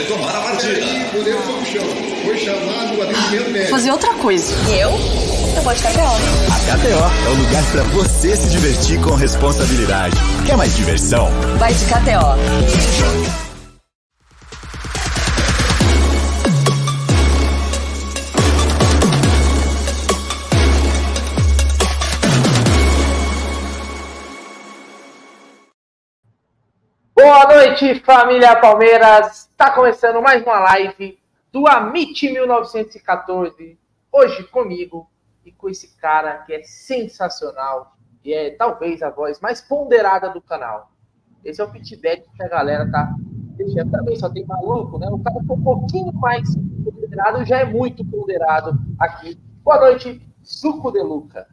retomar a partida. O goleiro foi no chão. Foi chamado o atendimento médico. Fazer outra coisa. E eu? Eu vou de KTO. A KTO é o lugar para você se divertir com responsabilidade. Quer mais diversão? Vai de KTO. Noite, família Palmeiras. Está começando mais uma live do Amit 1914. Hoje comigo e com esse cara que é sensacional e é talvez a voz mais ponderada do canal. Esse é o feedback que a galera tá deixando. Também só tem maluco, né? O cara foi um pouquinho mais ponderado, já é muito ponderado aqui. Boa noite, Suco de Luca.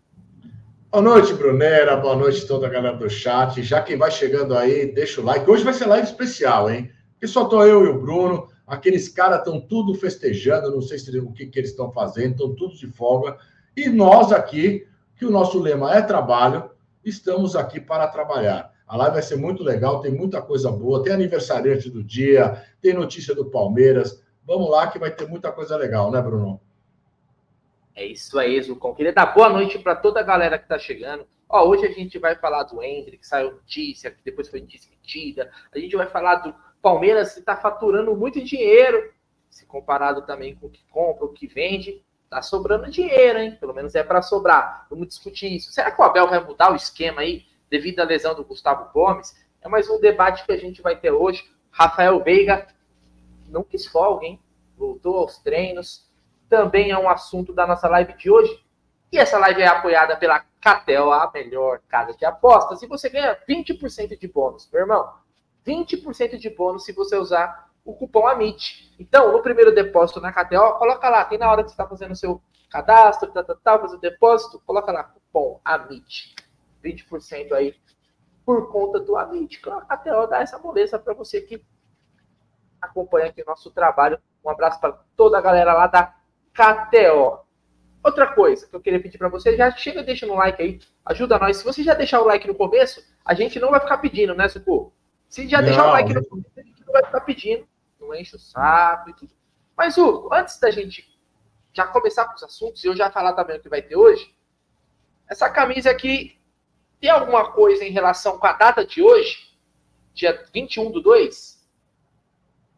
Boa noite, Brunera. Boa noite toda a galera do chat. Já quem vai chegando aí, deixa o like. Hoje vai ser live especial, hein? Porque só tô eu e o Bruno. Aqueles caras estão tudo festejando. Não sei se, o que, que eles estão fazendo. Estão tudo de folga. E nós aqui, que o nosso lema é trabalho, estamos aqui para trabalhar. A live vai ser muito legal. Tem muita coisa boa. Tem aniversariante do dia. Tem notícia do Palmeiras. Vamos lá que vai ter muita coisa legal, né, Bruno? É isso aí, Zucon. Queria dar boa noite para toda a galera que está chegando. Ó, hoje a gente vai falar do Hendrick, saiu notícia, que depois foi desmentida. A gente vai falar do Palmeiras, que está faturando muito dinheiro, se comparado também com o que compra, o que vende. Tá sobrando dinheiro, hein? Pelo menos é para sobrar. Vamos discutir isso. Será que o Abel vai mudar o esquema aí devido à lesão do Gustavo Gomes? É mais um debate que a gente vai ter hoje. Rafael Veiga não quis folga, hein? Voltou aos treinos também é um assunto da nossa live de hoje. E essa live é apoiada pela Catel, a melhor casa de apostas. E você ganha 20% de bônus, meu irmão. 20% de bônus se você usar o cupom AMIT. Então, no primeiro depósito na Catel, coloca lá, tem na hora que você está fazendo o seu cadastro, tá, tá, tá, fazer o depósito, coloca lá, cupom AMIT. 20% aí por conta do AMIT. A Catel dá essa moleza para você que acompanha aqui o nosso trabalho. Um abraço para toda a galera lá da KTO. Outra coisa que eu queria pedir para você, já chega deixa no like aí, ajuda nós. Se você já deixar o like no começo, a gente não vai ficar pedindo, né, Sucu? Se já não, deixar o like no começo, a gente não vai ficar pedindo, não enche o saco e tudo. Mas, Hugo, antes da gente já começar com os assuntos, e eu já falar também o que vai ter hoje, essa camisa aqui tem alguma coisa em relação com a data de hoje? Dia 21 do 2?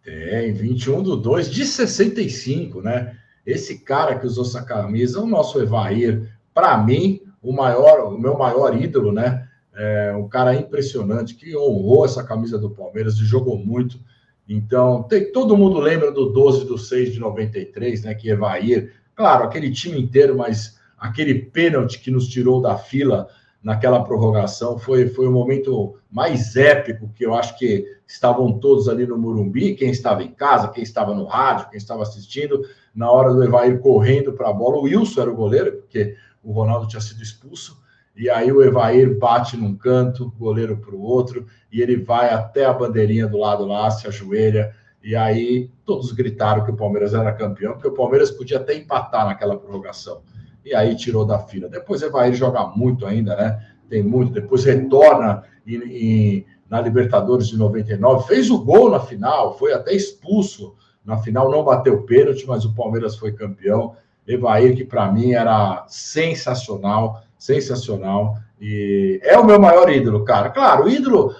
Tem, 21 do 2 de 65, né? Esse cara que usou essa camisa, o nosso Evair, para mim, o maior, o meu maior ídolo, né? É um cara impressionante que honrou essa camisa do Palmeiras e jogou muito. Então, tem, todo mundo lembra do 12 do 6 de 93, né? Que Evair, claro, aquele time inteiro, mas aquele pênalti que nos tirou da fila naquela prorrogação foi, foi o momento mais épico que eu acho que estavam todos ali no Murumbi, quem estava em casa, quem estava no rádio, quem estava assistindo, na hora do Evair correndo para a bola. O Wilson era o goleiro, porque o Ronaldo tinha sido expulso. E aí o Evair bate num canto, goleiro para o outro, e ele vai até a bandeirinha do lado lá, se ajoelha. E aí todos gritaram que o Palmeiras era campeão, porque o Palmeiras podia até empatar naquela prorrogação. E aí tirou da fila. Depois o Evair joga muito ainda, né? Tem muito. Depois retorna em, na Libertadores de 99, fez o gol na final, foi até expulso na final não bateu pênalti, mas o Palmeiras foi campeão. Evair, que para mim era sensacional, sensacional. E é o meu maior ídolo, cara. Claro, o ídolo,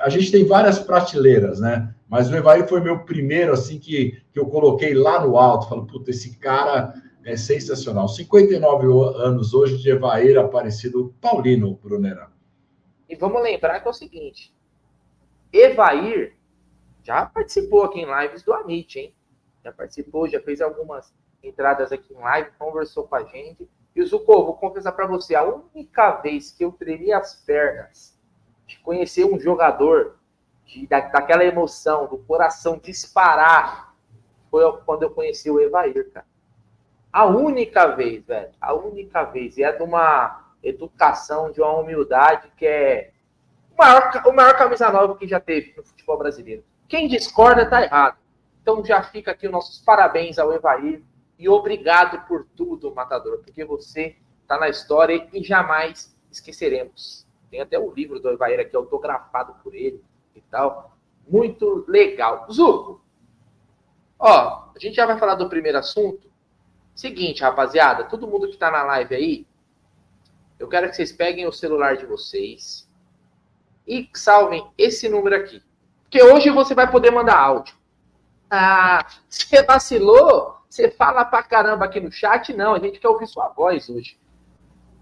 a gente tem várias prateleiras, né? Mas o Evair foi meu primeiro, assim, que, que eu coloquei lá no alto. Falo, puta, esse cara é sensacional. 59 anos hoje de Evair Aparecido Paulino, Brunera. E vamos lembrar que é o seguinte: Evair já participou aqui em lives do Amit, hein? Já participou, já fez algumas entradas aqui em live, conversou com a gente. E o Zucco, vou confessar para você, a única vez que eu tremi as pernas de conhecer um jogador, de, da, daquela emoção, do coração disparar, foi quando eu conheci o Evair, cara. A única vez, velho, a única vez. E é de uma educação, de uma humildade que é o maior, o maior camisa nova que já teve no futebol brasileiro. Quem discorda está errado. Então já fica aqui os nossos parabéns ao Evair e obrigado por tudo, Matador, porque você está na história e jamais esqueceremos. Tem até o livro do Evair aqui autografado por ele e tal. Muito legal. Zuco, Ó, a gente já vai falar do primeiro assunto. Seguinte, rapaziada, todo mundo que tá na live aí, eu quero que vocês peguem o celular de vocês e salvem esse número aqui. Porque hoje você vai poder mandar áudio. Ah, você vacilou? Você fala pra caramba aqui no chat? Não, a gente quer ouvir sua voz hoje.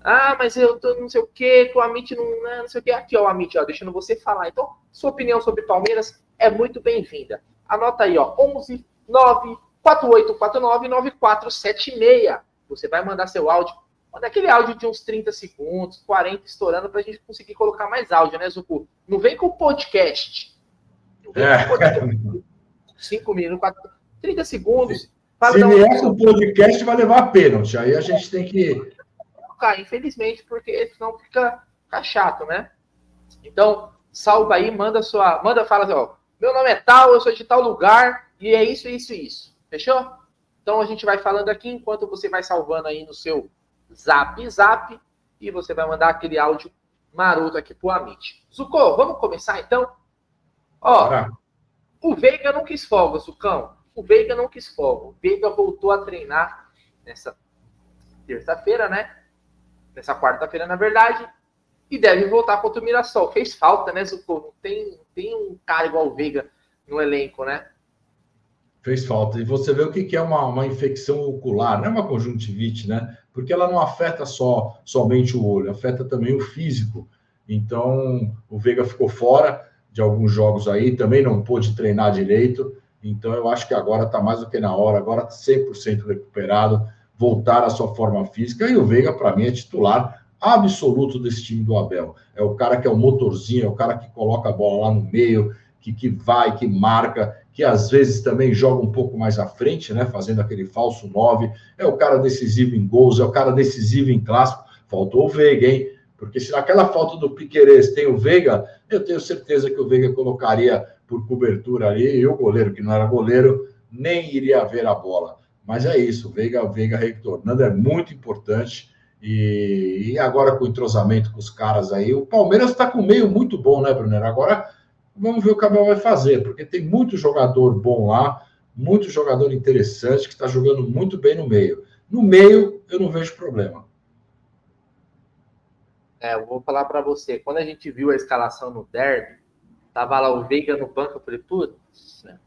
Ah, mas eu tô não sei o que, que o Amit não, né, não sei o que. Aqui, ó, o Amit, ó, deixando você falar. Então, sua opinião sobre Palmeiras é muito bem-vinda. Anota aí, ó, 11 9 4849 9476. Você vai mandar seu áudio. Manda aquele áudio de uns 30 segundos, 40 estourando, pra gente conseguir colocar mais áudio, né, Zucu? Não vem com podcast. É. com podcast. 5 minutos, 4, 30 segundos. Se um- vier com o podcast, vai levar pênalti. Aí a gente tem que. infelizmente, porque senão fica, fica chato, né? Então, salva aí, manda sua. Manda, fala assim, ó. Meu nome é tal, eu sou de tal lugar, e é isso, isso e isso. Fechou? Então a gente vai falando aqui enquanto você vai salvando aí no seu zap zap e você vai mandar aquele áudio maroto aqui pro Amit. Zucco, vamos começar então? Ó, Bora. o Veiga não quis folga, Sucão. O Veiga não quis folga. O Veiga voltou a treinar nessa terça-feira, né? Nessa quarta-feira, na verdade. E deve voltar contra o Mirassol. Fez falta, né, Zucco? Não tem, tem um cara igual o Veiga no elenco, né? Fez falta. E você vê o que que é uma, uma infecção ocular, não é uma conjuntivite, né? Porque ela não afeta só somente o olho, afeta também o físico. Então, o Veiga ficou fora de alguns jogos aí, também não pôde treinar direito. Então, eu acho que agora está mais do que na hora, agora 100% recuperado, voltar à sua forma física. E o Veiga, para mim, é titular absoluto desse time do Abel. É o cara que é o motorzinho, é o cara que coloca a bola lá no meio, que, que vai, que marca, que às vezes também joga um pouco mais à frente, né? Fazendo aquele falso 9. É o cara decisivo em gols, é o cara decisivo em clássico. Faltou o Veiga, hein? Porque se naquela falta do Piquerez tem o Veiga, eu tenho certeza que o Veiga colocaria por cobertura ali, e o goleiro, que não era goleiro, nem iria ver a bola. Mas é isso, o Veiga, o Veiga retornando é muito importante. E, e agora com o entrosamento com os caras aí, o Palmeiras está com um meio muito bom, né, Brunner? Agora vamos ver o que o Abel vai fazer, porque tem muito jogador bom lá, muito jogador interessante que está jogando muito bem no meio. No meio, eu não vejo problema. É, eu vou falar pra você. Quando a gente viu a escalação no derby, tava lá o Veiga no banco, eu falei, putz. né?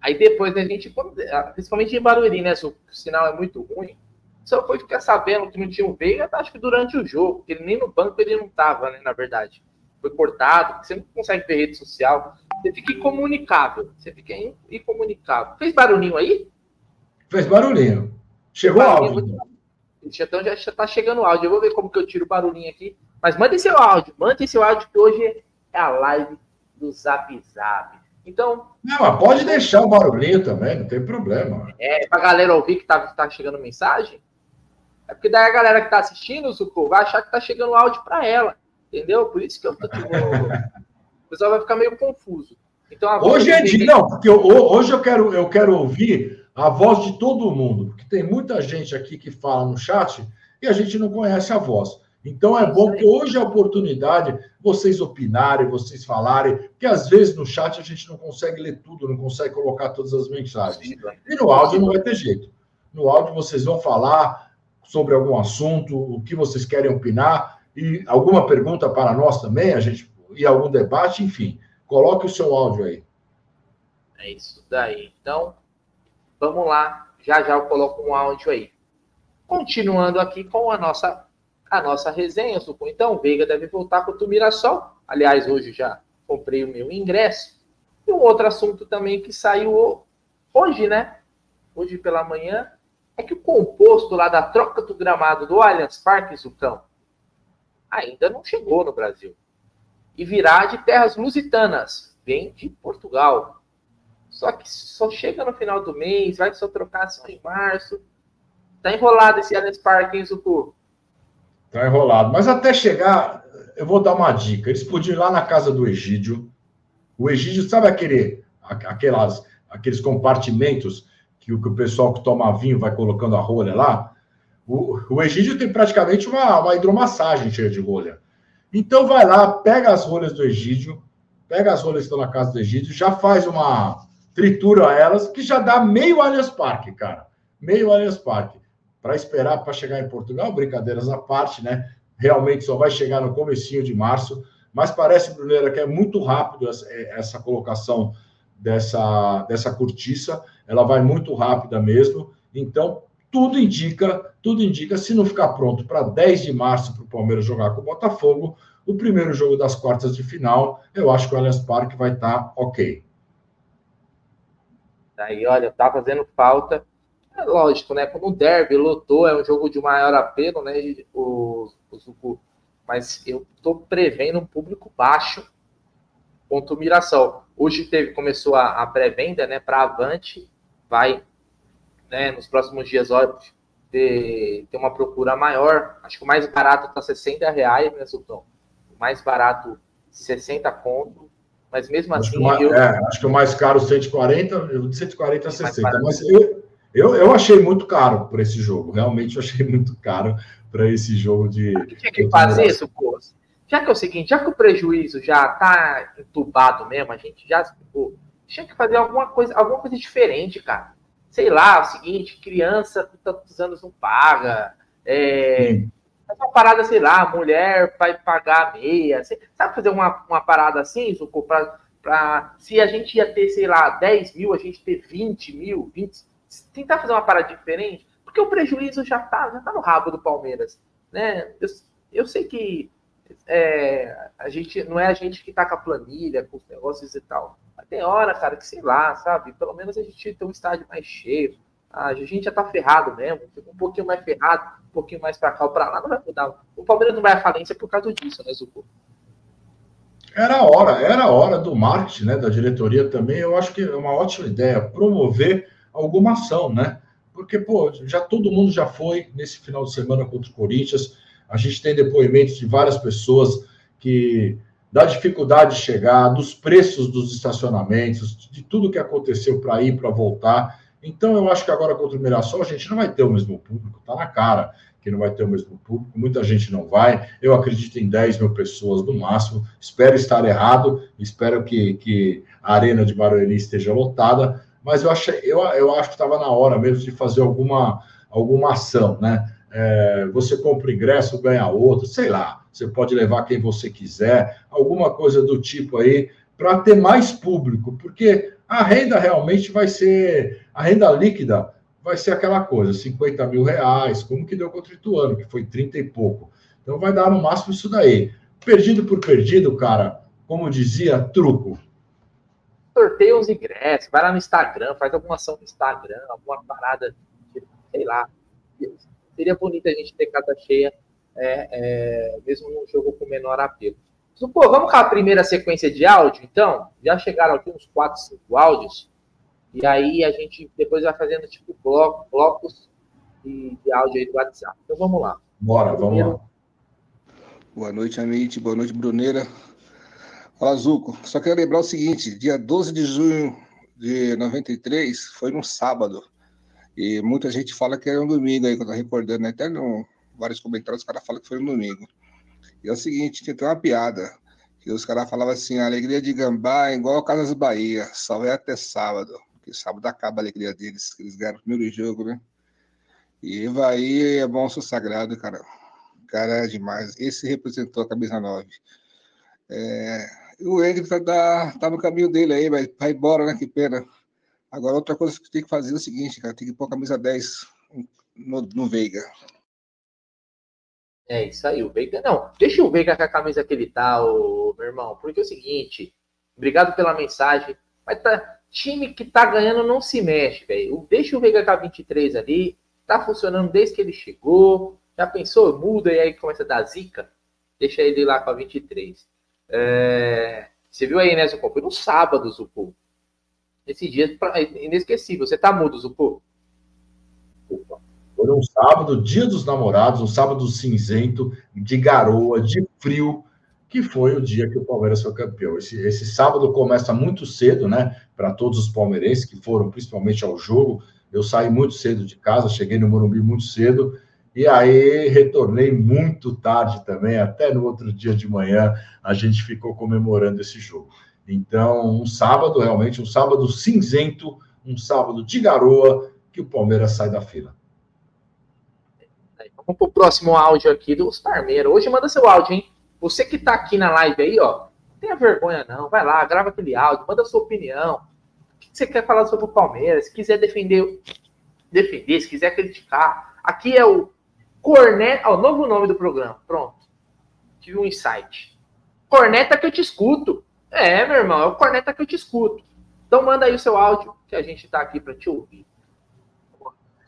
Aí depois né, a gente, quando- principalmente em Barueri, né? se O sinal é muito ruim. Só foi ficar sabendo que não tinha o Veiga, acho que durante o jogo, porque ele nem no banco ele não tava, né? Na verdade. Foi cortado, você não consegue ver rede social. Você fica incomunicável. Você fica in- incomunicável. Fez barulhinho aí? Fez barulhinho. Chegou Barulhinho, áudio. Então já, já tá chegando o áudio. Eu vou ver como que eu tiro o barulhinho aqui. Mas manda seu áudio. Manda seu áudio que hoje é a live do Zap Zap. Então, Não, mas pode deixar o barulhinho também, não tem problema. é pra galera ouvir que tá, tá chegando mensagem. É porque daí a galera que tá assistindo, Zucco, vai achar que tá chegando áudio pra ela. Entendeu? Por isso que eu tô tipo, O pessoal vai ficar meio confuso. Então, a Hoje é dia. Não, porque eu- hoje eu quero, eu quero ouvir a voz de todo mundo, porque tem muita gente aqui que fala no chat e a gente não conhece a voz. Então é bom que hoje é a oportunidade vocês opinarem, vocês falarem, porque às vezes no chat a gente não consegue ler tudo, não consegue colocar todas as mensagens. E no áudio não vai ter jeito. No áudio vocês vão falar sobre algum assunto, o que vocês querem opinar, e alguma pergunta para nós também, a gente, e algum debate, enfim. Coloque o seu áudio aí. É isso daí. Então, vamos lá. Já já eu coloco um áudio aí. Continuando aqui com a nossa a nossa resenha, Suco. Então, Veiga deve voltar contra o Mirassol. Aliás, hoje já comprei o meu ingresso. E um outro assunto também que saiu hoje, né? Hoje pela manhã, é que o composto lá da troca do gramado do Allianz Parque, Zucão, ainda não chegou no Brasil. E virá de terras lusitanas, vem de Portugal. Só que só chega no final do mês, vai só trocar só em março. Tá enrolado esse Allianz Parque, hein, Zucu? Tá enrolado. Mas até chegar, eu vou dar uma dica. Eles podiam ir lá na casa do Egídio. O Egídio, sabe aquele, aquelas, aqueles compartimentos que o, que o pessoal que toma vinho vai colocando a rolha lá? O, o Egídio tem praticamente uma, uma hidromassagem cheia de rolha. Então vai lá, pega as rolhas do Egídio, pega as rolhas que estão na casa do Egídio, já faz uma, tritura elas, que já dá meio Allianz Parque, cara. Meio Allianz Parque. Para esperar para chegar em Portugal, brincadeiras à parte, né? Realmente só vai chegar no comecinho de março, mas parece, Bruneira, que é muito rápido essa, essa colocação dessa, dessa cortiça, ela vai muito rápida mesmo. Então, tudo indica, tudo indica, se não ficar pronto para 10 de março para o Palmeiras jogar com o Botafogo, o primeiro jogo das quartas de final, eu acho que o Allianz Parque vai estar tá ok. Aí, olha, tá fazendo falta. É lógico, né? Como o Derby lotou, é um jogo de maior apelo, né? O, o, mas eu tô prevendo um público baixo contra o Mirassol. Hoje teve, começou a, a pré-venda, né? Para Avante, vai, né? Nos próximos dias, óbvio, ter, ter uma procura maior. Acho que o mais barato tá 60 reais, né, Sultão? O mais barato, 60 conto. Mas mesmo acho assim. Que eu... é, acho que o mais caro 140, de 140 a 60. Mas eu, eu, eu achei muito caro por esse jogo. Realmente eu achei muito caro para esse jogo de. O que tinha que fazer isso, pô? Já que é o seguinte, já que o prejuízo já está entubado mesmo, a gente já explicou, tinha que fazer alguma coisa, alguma coisa diferente, cara. Sei lá, é o seguinte, criança com tantos anos não paga. É, uma parada, sei lá, mulher vai pagar meia. Sabe fazer uma, uma parada assim, Zucco, pra, pra, se a gente ia ter, sei lá, 10 mil, a gente ter 20 mil, 20, tentar fazer uma parada diferente, porque o prejuízo já tá, já tá no rabo do Palmeiras. Né? Eu, eu sei que é, a gente não é a gente que tá com a planilha, com os negócios e tal. Mas tem hora, cara, que sei lá, sabe? Pelo menos a gente tem um estádio mais cheio. A gente já tá ferrado mesmo, um pouquinho mais ferrado, um pouquinho mais para cá ou para lá, não vai mudar. O Palmeiras não vai à falência por causa disso, né, Zucco? Era a hora, era a hora do marketing, né, da diretoria também. Eu acho que é uma ótima ideia promover alguma ação, né? Porque, pô, já todo mundo já foi nesse final de semana contra o Corinthians. A gente tem depoimentos de várias pessoas que da dificuldade de chegar, dos preços dos estacionamentos, de tudo que aconteceu para ir, para voltar. Então, eu acho que agora contra o Mirassol a gente não vai ter o mesmo público, tá na cara que não vai ter o mesmo público, muita gente não vai. Eu acredito em 10 mil pessoas no máximo. Espero estar errado, espero que, que a Arena de Barueri esteja lotada, mas eu acho, eu, eu acho que estava na hora mesmo de fazer alguma, alguma ação, né? É, você compra ingresso, ganha outro, sei lá. Você pode levar quem você quiser, alguma coisa do tipo aí, para ter mais público, porque a renda realmente vai ser, a renda líquida vai ser aquela coisa, 50 mil reais, como que deu contra o Ituano, que foi 30 e pouco. Então vai dar no máximo isso daí. Perdido por perdido, cara, como dizia, truco sorteia os ingressos, vai lá no Instagram, faz alguma ação no Instagram, alguma parada, sei lá. Seria bonito a gente ter casa cheia, é, é, mesmo num jogo com menor apelo. Pô, vamos com a primeira sequência de áudio, então? Já chegaram aqui uns 4, 5 áudios. E aí a gente depois vai fazendo tipo bloco, blocos de, de áudio aí do WhatsApp. Então vamos lá. Bora, vamos lá. Boa noite, Amit. Boa noite, Bruneira. Fala, Zuco. Só quero lembrar o seguinte: dia 12 de junho de 93 foi num sábado. E muita gente fala que era um domingo aí, que eu tô recordando, né? Até no vários comentários os caras falam que foi um domingo. E é o seguinte: tinha uma piada. Que os caras falavam assim: a alegria de Gambá é igual a Casas Bahia, só é até sábado. Porque sábado acaba a alegria deles, que eles ganharam o primeiro jogo, né? E Evaí é monstro sagrado, cara. Cara, é demais. Esse representou a camisa 9. É, o Hendrick tá, tá no caminho dele aí, vai, vai embora, né? Que pena. Agora, outra coisa que tem que fazer é o seguinte, cara, tem que pôr a camisa 10 no, no Veiga. É isso aí, o Veiga. Não, deixa o Veiga com a camisa que ele tá, ô, meu irmão, porque é o seguinte, obrigado pela mensagem, mas tá, time que tá ganhando não se mexe, velho. Deixa o Veiga com a 23 ali, tá funcionando desde que ele chegou. Já pensou? Muda e aí começa a dar zica? Deixa ele lá com a 23. É, você viu aí, né, Zucco? Foi no sábado, Zucco. Esse dia é inesquecível. Você tá mudo, Zucco? Foi um sábado, dia dos namorados, um sábado cinzento, de garoa, de frio, que foi o dia que o Palmeiras foi campeão. Esse, esse sábado começa muito cedo, né? Para todos os palmeirenses que foram principalmente ao jogo. Eu saí muito cedo de casa, cheguei no Morumbi muito cedo e aí retornei muito tarde também, até no outro dia de manhã a gente ficou comemorando esse jogo. Então, um sábado, realmente, um sábado cinzento, um sábado de garoa, que o Palmeiras sai da fila. Vamos pro próximo áudio aqui dos Parmeiros. Hoje manda seu áudio, hein? Você que tá aqui na live aí, ó, não tenha vergonha não. Vai lá, grava aquele áudio, manda sua opinião. O que você quer falar sobre o Palmeiras? Se quiser defender, defender, se quiser criticar. Aqui é o Corneta, o novo nome do programa. Pronto. Tive um insight. Corneta que eu te escuto. É, meu irmão, é o Corneta que eu te escuto. Então manda aí o seu áudio que a gente tá aqui para te ouvir.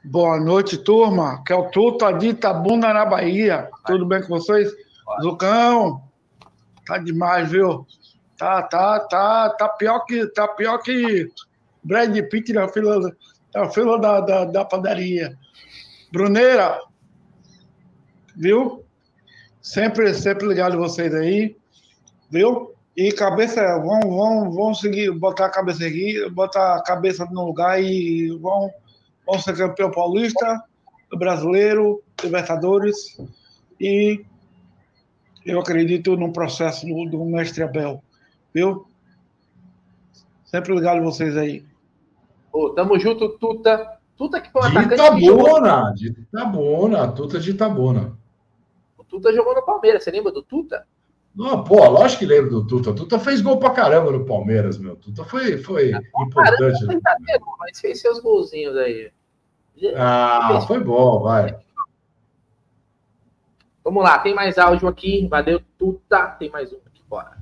Boa noite, turma. Que é o Tuta de Itabuna, na Bahia. Tudo bem com vocês? Zucão, tá demais, viu? Tá, tá, tá, tá pior que, tá pior que Brad Pitt na fila, na fila da, da, da padaria. Bruneira, viu? Sempre, sempre ligado vocês aí, viu? E cabeça, vão, vão, vão seguir, botar a cabeça aqui, botar a cabeça no lugar e vão, vão ser campeão paulista, brasileiro, Libertadores e eu acredito no processo do, do mestre Abel, viu? Sempre ligado vocês aí. Ô, tamo junto, Tuta. Tuta que foi um De atacante Itabona, de Itabona, Tuta de Itabona. o Tuta jogou no Palmeiras. Você lembra do Tuta? Não, pô, lógico que lembro do Tuta. Tuta fez gol pra caramba no Palmeiras, meu. Tuta foi, foi importante. Caramba, brincadeira, mas fez seus golzinhos aí. Ah, foi bom, vai. Vamos lá, tem mais áudio aqui. Valeu, Tuta. Tem mais um aqui, bora.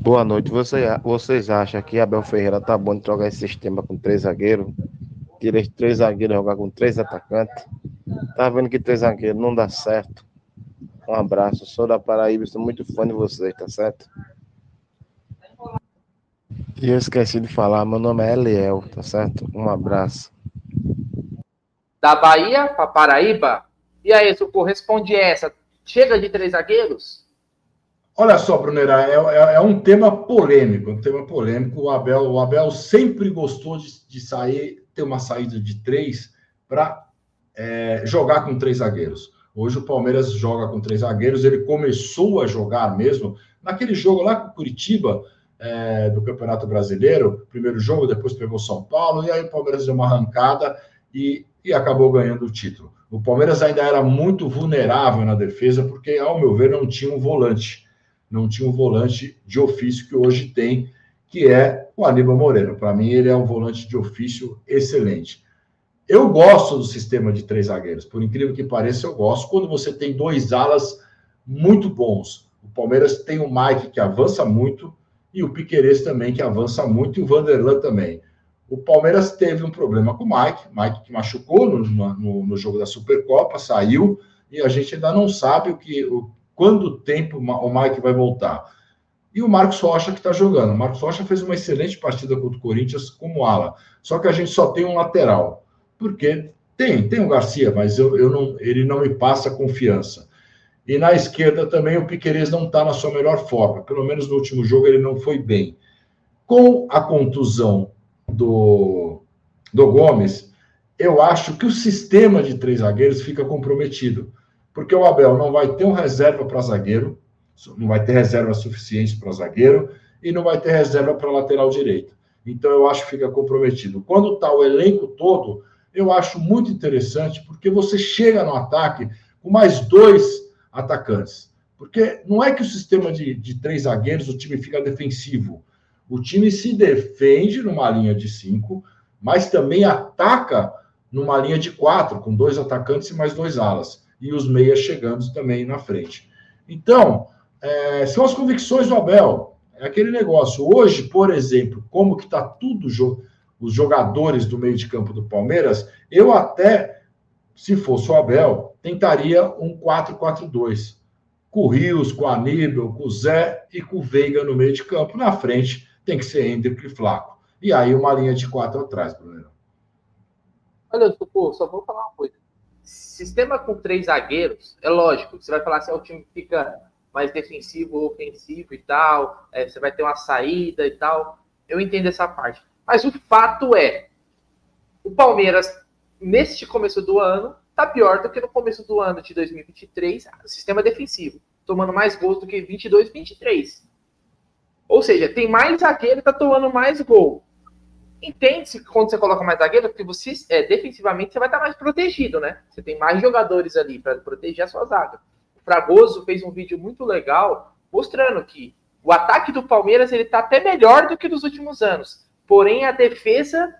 Boa noite. Você, vocês acham que Abel Ferreira tá bom de trocar esse sistema com três zagueiros? Tira esses três zagueiros jogar com três atacantes? Tá vendo que três zagueiros não dá certo? Um abraço. Sou da Paraíba, sou muito fã de vocês, tá certo? E eu esqueci de falar, meu nome é Eliel, tá certo? Um abraço. Da Bahia para Paraíba. E aí, Sucô, responde essa. Chega de três zagueiros? Olha só, Brunera, é, é- é um tema polêmico, um tema polêmico. O Abel, o Abel sempre gostou de, de sair, ter uma saída de três para jogar com três zagueiros. Hoje o Palmeiras joga com três zagueiros. Ele começou a jogar mesmo naquele jogo lá com Curitiba é, do Campeonato Brasileiro. Primeiro jogo, depois pegou São Paulo e aí o Palmeiras deu uma arrancada e, e acabou ganhando o título. O Palmeiras ainda era muito vulnerável na defesa porque, ao meu ver, não tinha um volante não tinha um volante de ofício que hoje tem, que é o Aníbal Moreno. Para mim, ele é um volante de ofício excelente. Eu gosto do sistema de três zagueiros, por incrível que pareça, eu gosto quando você tem dois alas muito bons. O Palmeiras tem o Mike, que avança muito, e o Piquerez também, que avança muito, e o Vanderlan também. O Palmeiras teve um problema com o Mike, Mike que machucou no, no, no jogo da Supercopa, saiu, e a gente ainda não sabe o que, o, tempo o Mike vai voltar. E o Marcos Rocha que está jogando. O Marcos Rocha fez uma excelente partida contra o Corinthians como ala. Só que a gente só tem um lateral. Porque tem, tem o Garcia, mas eu, eu não, ele não me passa confiança. E na esquerda também o Piquerez não está na sua melhor forma. Pelo menos no último jogo ele não foi bem. Com a contusão do, do Gomes, eu acho que o sistema de três zagueiros fica comprometido porque o Abel não vai ter um reserva para zagueiro, não vai ter reserva suficiente para zagueiro e não vai ter reserva para lateral direito. Então eu acho que fica comprometido. Quando está o elenco todo, eu acho muito interessante, porque você chega no ataque com mais dois atacantes. Porque não é que o sistema de, de três zagueiros o time fica defensivo. O time se defende numa linha de cinco, mas também ataca numa linha de quatro, com dois atacantes e mais dois alas e os meias chegando também na frente. Então, é, são as convicções do Abel. É aquele negócio. Hoje, por exemplo, como que está tudo os jogadores do meio de campo do Palmeiras, eu até, se fosse o Abel, tentaria um 4-4-2. Com o Rios, com o Aníbal, com o Zé e com o Veiga no meio de campo. Na frente tem que ser Hendrick e Flaco. E aí uma linha de quatro atrás, Bruno. Olha, pô, só vou falar uma coisa sistema com três zagueiros, é lógico, você vai falar se assim, o time fica mais defensivo ou ofensivo e tal, é, você vai ter uma saída e tal. Eu entendo essa parte. Mas o fato é, o Palmeiras, neste começo do ano, tá pior do que no começo do ano de 2023, sistema defensivo, tomando mais gols do que 22, 23. Ou seja, tem mais zagueiro e tá tomando mais gol. Entende-se quando você coloca mais zagueiro, porque você, é, defensivamente, você vai estar mais protegido, né? Você tem mais jogadores ali para proteger a sua zaga. O Fragoso fez um vídeo muito legal mostrando que o ataque do Palmeiras ele tá até melhor do que nos últimos anos. Porém, a defesa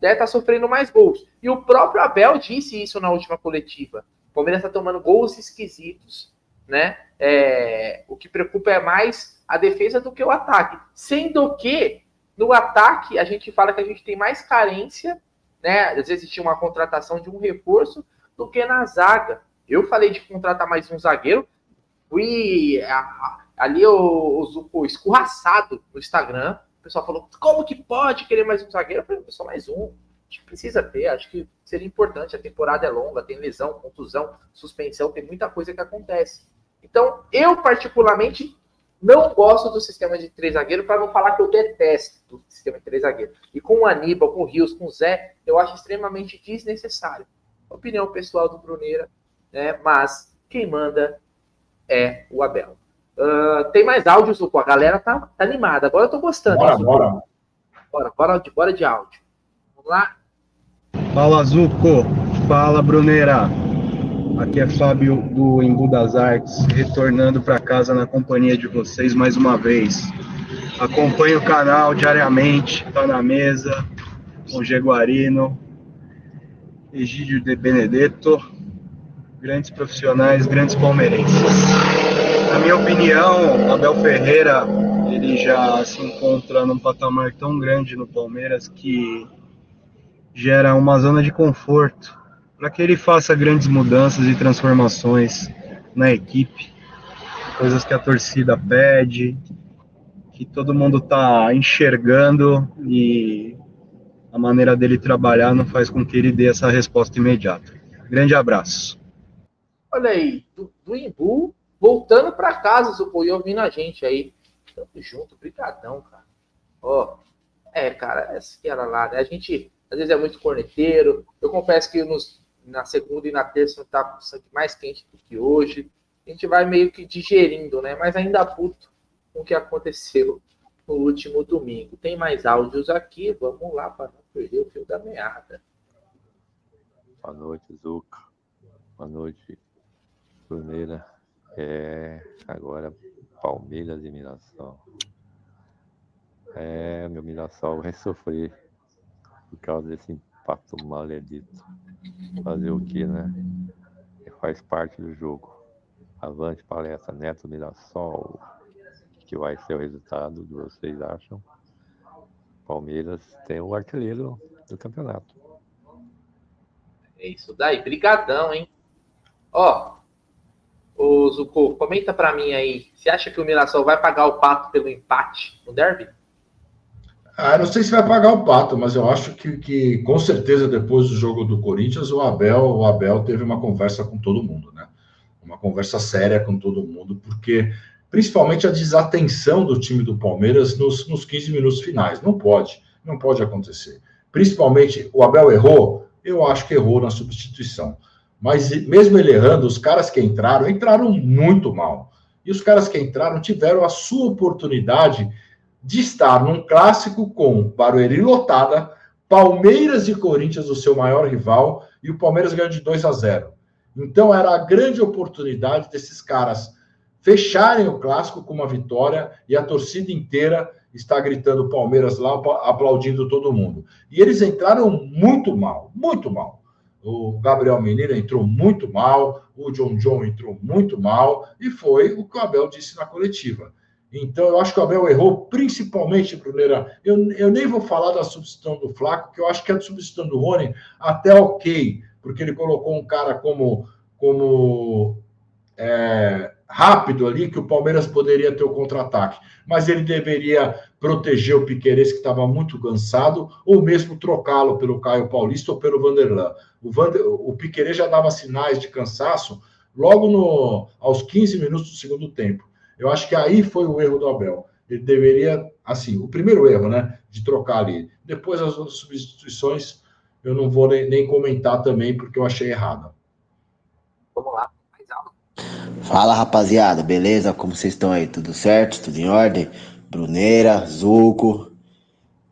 né, tá sofrendo mais gols. E o próprio Abel disse isso na última coletiva. O Palmeiras está tomando gols esquisitos, né? É, o que preocupa é mais a defesa do que o ataque. Sendo que no ataque a gente fala que a gente tem mais carência, né? Às vezes tinha uma contratação de um reforço do que na zaga. Eu falei de contratar mais um zagueiro, fui ali o, o, escorraçado no Instagram. O pessoal falou: como que pode querer mais um zagueiro? Eu falei: só mais um. A gente precisa ter, acho que seria importante. A temporada é longa, tem lesão, contusão, suspensão, tem muita coisa que acontece. Então, eu particularmente não gosto do sistema de três zagueiros, para não falar que eu detesto o sistema de três zagueiros. E com o Aníbal, com o Rios, com o Zé, eu acho extremamente desnecessário. Opinião pessoal do Bruneira, né? mas quem manda é o Abel. Uh, tem mais áudios, Zuko? A galera tá, tá, animada. Agora eu tô gostando. Bora, bora. Bora, bora, de, bora de áudio. Vamos lá? Fala, Zuko. Fala, Bruneira. Aqui é Fábio do Embu das Artes, retornando para casa na companhia de vocês mais uma vez. Acompanho o canal diariamente, tá na mesa, com Jaguarino, Egídio de Benedetto, grandes profissionais, grandes palmeirenses. Na minha opinião, Abel Ferreira, ele já se encontra num patamar tão grande no Palmeiras que gera uma zona de conforto para que ele faça grandes mudanças e transformações na equipe, coisas que a torcida pede, que todo mundo está enxergando e a maneira dele trabalhar não faz com que ele dê essa resposta imediata. Grande abraço. Olha aí, do, do Imbu, voltando para casa, e ouvindo a gente aí. Tamo junto, brigadão, cara. Ó, é, cara, essa que era lá, né? A gente, às vezes, é muito corneteiro. Eu confesso que nos, na segunda e na terça está com sangue mais quente do que hoje. A gente vai meio que digerindo, né? Mas ainda puto com o que aconteceu no último domingo. Tem mais áudios aqui, vamos lá para não perder o fio da meada. Boa noite, Zuca. Boa noite, Bruneira. É, agora, Palmeiras e Mirassol. É, meu Mirassol vai sofrer por causa desse impacto maledito. Fazer o que, né? Faz parte do jogo. Avante palestra Neto Mirassol. Que vai ser o resultado que vocês acham? Palmeiras tem o artilheiro do campeonato. É isso daí, brigadão, hein? Ó, o Zuko, comenta para mim aí, você acha que o Mirassol vai pagar o pato pelo empate no derby? Ah, não sei se vai pagar o pato, mas eu acho que, que com certeza depois do jogo do Corinthians, o Abel, o Abel teve uma conversa com todo mundo, né? Uma conversa séria com todo mundo, porque principalmente a desatenção do time do Palmeiras nos, nos 15 minutos finais. Não pode, não pode acontecer. Principalmente o Abel errou, eu acho que errou na substituição. Mas mesmo ele errando, os caras que entraram, entraram muito mal. E os caras que entraram tiveram a sua oportunidade de estar num clássico com Barueri lotada, Palmeiras e Corinthians, o seu maior rival, e o Palmeiras ganhou de 2 a 0. Então era a grande oportunidade desses caras fecharem o clássico com uma vitória e a torcida inteira está gritando Palmeiras lá, aplaudindo todo mundo. E eles entraram muito mal, muito mal. O Gabriel Menino entrou muito mal, o John John entrou muito mal, e foi o que o Abel disse na coletiva. Então, eu acho que o Abel errou, principalmente, Bruneira. Eu, eu nem vou falar da substituição do Flaco, que eu acho que a substituição do Rony até ok, porque ele colocou um cara como, como é, rápido ali, que o Palmeiras poderia ter o contra-ataque. Mas ele deveria proteger o Piqueires, que estava muito cansado, ou mesmo trocá-lo pelo Caio Paulista ou pelo Vanderlan. O, Vander, o Piqueires já dava sinais de cansaço logo no, aos 15 minutos do segundo tempo. Eu acho que aí foi o erro do Abel. Ele deveria, assim, o primeiro erro, né, de trocar ali. Depois as outras substituições eu não vou nem, nem comentar também porque eu achei errado. Vamos lá. Fala rapaziada, beleza? Como vocês estão aí? Tudo certo? Tudo em ordem? Bruneira, Zuco.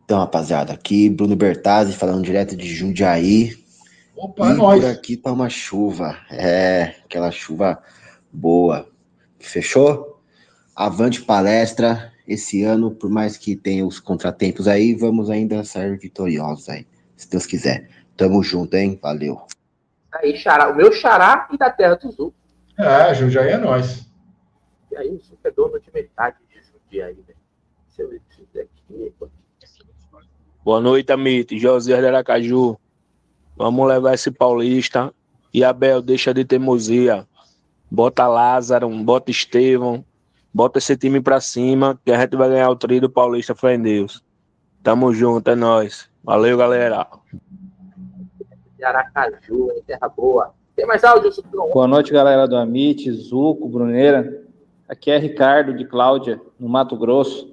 Então, rapaziada, aqui Bruno Bertazzi falando direto de Jundiaí. Opa, é e nóis. por aqui tá uma chuva. É, aquela chuva boa. Fechou? Avante palestra. Esse ano, por mais que tenha os contratempos aí, vamos ainda sair vitoriosos aí. Se Deus quiser. Tamo junto, hein? Valeu. Aí, xará, o meu xará e da terra do Zuco. É, Jundiaí é nós. E aí, o é dono de metade de Jundiaí, né? Se eu fizer aqui. Boa noite, Amit. José de Aracaju. Vamos levar esse paulista. E Abel, deixa de teimosia. Bota Lázaro, bota Estevão. Bota esse time pra cima, que a gente vai ganhar o tri do Paulista, fé em Deus. Tamo junto, é nóis. Valeu, galera. De Aracaju, em Terra Boa. Tem mais áudio? Boa noite, galera do Amit, Zuco, Bruneira. Aqui é Ricardo de Cláudia, no Mato Grosso.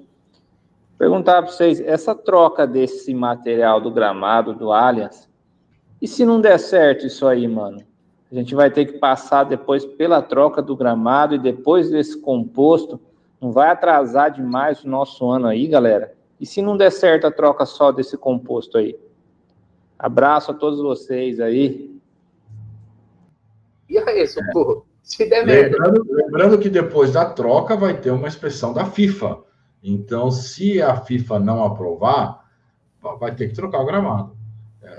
Perguntar para vocês, essa troca desse material do gramado, do Allianz, e se não der certo isso aí, mano? A gente vai ter que passar depois pela troca do gramado e depois desse composto. Não vai atrasar demais o nosso ano aí, galera? E se não der certo a troca só desse composto aí? Abraço a todos vocês aí. E aí, socorro? Se der merda. Lembrando, lembrando que depois da troca vai ter uma inspeção da FIFA. Então, se a FIFA não aprovar, vai ter que trocar o gramado.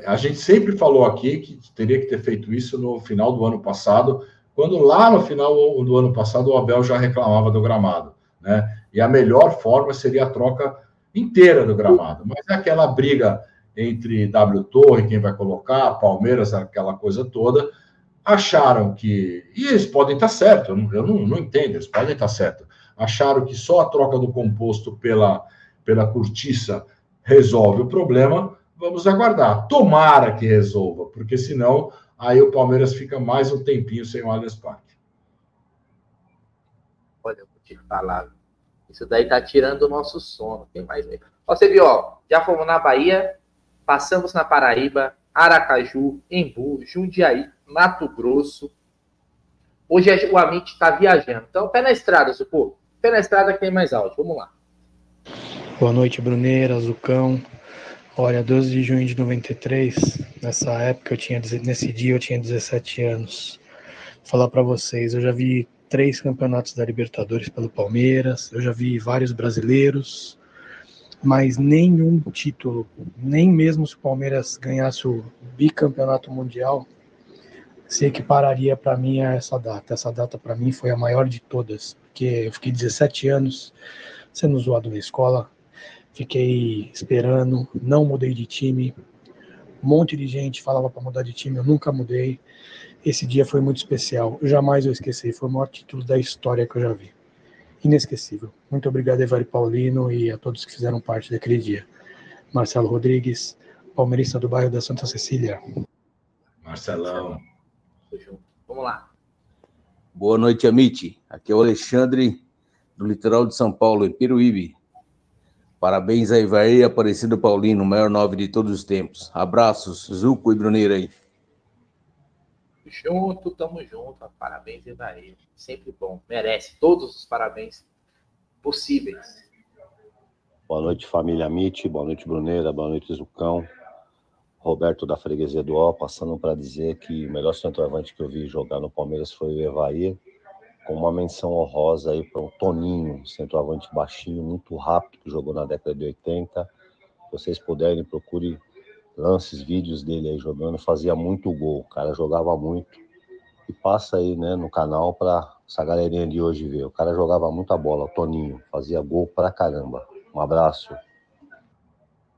A gente sempre falou aqui que teria que ter feito isso no final do ano passado, quando lá no final do ano passado o Abel já reclamava do gramado, né? E a melhor forma seria a troca inteira do gramado. Mas é aquela briga entre W Torre, quem vai colocar, Palmeiras, aquela coisa toda, acharam que. E eles podem estar certos, eu, não, eu não, não entendo, eles podem estar certos. Acharam que só a troca do composto pela, pela cortiça resolve o problema. Vamos aguardar. Tomara que resolva, porque senão aí o Palmeiras fica mais um tempinho sem o Allianz Parque. Olha, eu vou te falar. Isso daí tá tirando o nosso sono. Tem mais mesmo. Ó, você viu, ó, já fomos na Bahia, passamos na Paraíba, Aracaju, Embu, Jundiaí, Mato Grosso. Hoje o Amit está viajando. Então, pé na estrada, Sucô. Pé na estrada que tem mais áudio. Vamos lá. Boa noite, Bruneira, Zucão. Olha, 12 de junho de 93, nessa época eu tinha, nesse dia eu tinha 17 anos. Vou falar para vocês, eu já vi três campeonatos da Libertadores pelo Palmeiras, eu já vi vários brasileiros, mas nenhum título, nem mesmo se o Palmeiras ganhasse o bicampeonato mundial, se equipararia para mim a essa data. Essa data para mim foi a maior de todas, porque eu fiquei 17 anos sendo zoado na escola, fiquei esperando, não mudei de time. Um monte de gente falava para mudar de time, eu nunca mudei. Esse dia foi muito especial, jamais eu esqueci, foi o maior título da história que eu já vi. Inesquecível. Muito obrigado, Evari Paulino, e a todos que fizeram parte daquele dia. Marcelo Rodrigues, palmeirista do bairro da Santa Cecília. Marcelão. Vamos lá. Boa noite, Amit. Aqui é o Alexandre, do litoral de São Paulo, em Peruíbe. Parabéns a Ivaí Aparecido Paulino, o maior nove de todos os tempos. Abraços, Zuco e Bruneira aí. Junto, tamo junto. Parabéns, Evaí. Sempre bom. Merece todos os parabéns possíveis. Boa noite, família Amit. Boa noite, Bruneira. Boa noite, Zucão. Roberto da Freguesia do Ó, passando para dizer que o melhor centroavante que eu vi jogar no Palmeiras foi o Evair, com uma menção honrosa aí para o Toninho, centroavante baixinho, muito rápido, jogou na década de 80. Se vocês puderem, procure lances, vídeos dele aí jogando, fazia muito gol, o cara jogava muito. E passa aí, né, no canal para essa galerinha de hoje ver. O cara jogava muita bola, o Toninho, fazia gol pra caramba. Um abraço.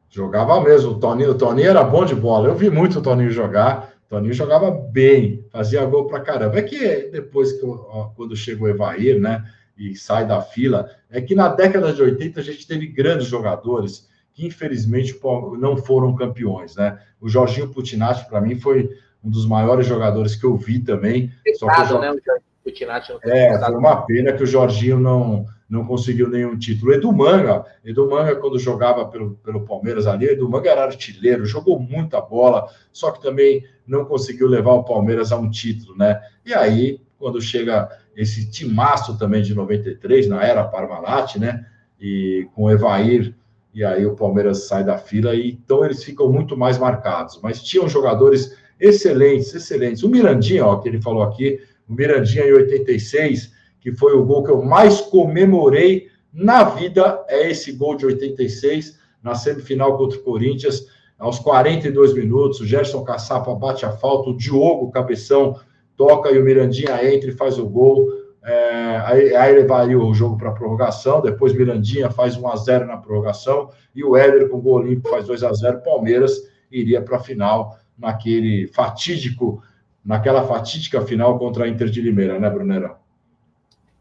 Jogava mesmo. O Toninho, o Toninho era bom de bola. Eu vi muito o Toninho jogar. Toninho jogava bem, fazia gol pra caramba. É que depois que eu- quando chega o Evair, né, e sai da fila, é que na década de 80 a gente teve grandes jogadores que infelizmente não foram campeões, né? O Jorginho Putinati para mim foi um dos maiores jogadores que eu vi também. Só que o Pecado, Jo- né? O Putinati é, foi uma pena que o Jorginho não, não conseguiu nenhum título. Edu Manga, Edu Manga, quando jogava pelo, pelo Palmeiras ali, Edu Manga era artilheiro, jogou muita bola, só que também não conseguiu levar o Palmeiras a um título, né? E aí, quando chega esse timaço também de 93, na era Parmalat, né? e com Evair, e aí o Palmeiras sai da fila, e então eles ficam muito mais marcados. Mas tinham jogadores excelentes, excelentes. O Mirandinha, ó, que ele falou aqui, o Mirandinha em 86, que foi o gol que eu mais comemorei na vida, é esse gol de 86, na semifinal contra o Corinthians, aos 42 minutos, o Gerson Caçapa bate a falta, o Diogo Cabeção toca e o Mirandinha entra e faz o gol. É, aí, levaria o jogo para prorrogação, depois Mirandinha faz 1 a 0 na prorrogação e o Éder com o gol limpo faz 2 a 0 Palmeiras iria para a final naquele fatídico, naquela fatídica final contra a Inter de Limeira, né, Brunerão?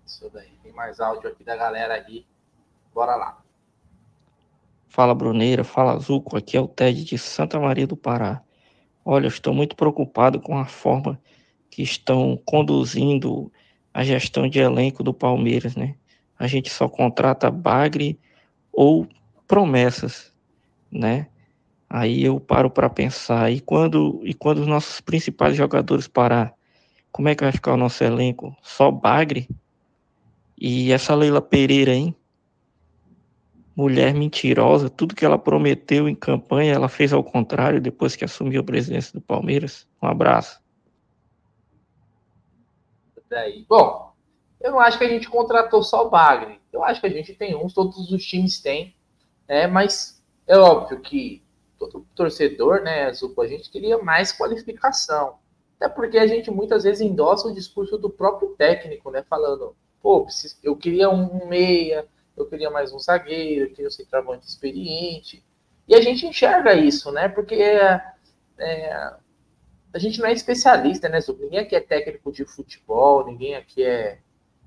Isso daí. Tem mais áudio aqui da galera aí. Bora lá. Fala Bruneira, fala Zuco, aqui é o Ted de Santa Maria do Pará. Olha, estou muito preocupado com a forma que estão conduzindo a gestão de elenco do Palmeiras, né? A gente só contrata bagre ou promessas, né? Aí eu paro para pensar, e quando, e quando os nossos principais jogadores parar, como é que vai ficar o nosso elenco? Só bagre? E essa Leila Pereira, hein? Mulher mentirosa, tudo que ela prometeu em campanha, ela fez ao contrário depois que assumiu a presidência do Palmeiras. Um abraço. Daí. Bom, eu não acho que a gente contratou só o Bagre. Eu acho que a gente tem uns, todos os times têm. Né? Mas é óbvio que todo torcedor, né, Zuko, a gente queria mais qualificação. Até porque a gente muitas vezes endossa o discurso do próprio técnico, né? Falando, pô, eu queria um meia, eu queria mais um zagueiro, eu queria um centroavante experiente. E a gente enxerga isso, né? Porque é, a gente não é especialista, né? Ninguém aqui é técnico de futebol, ninguém aqui é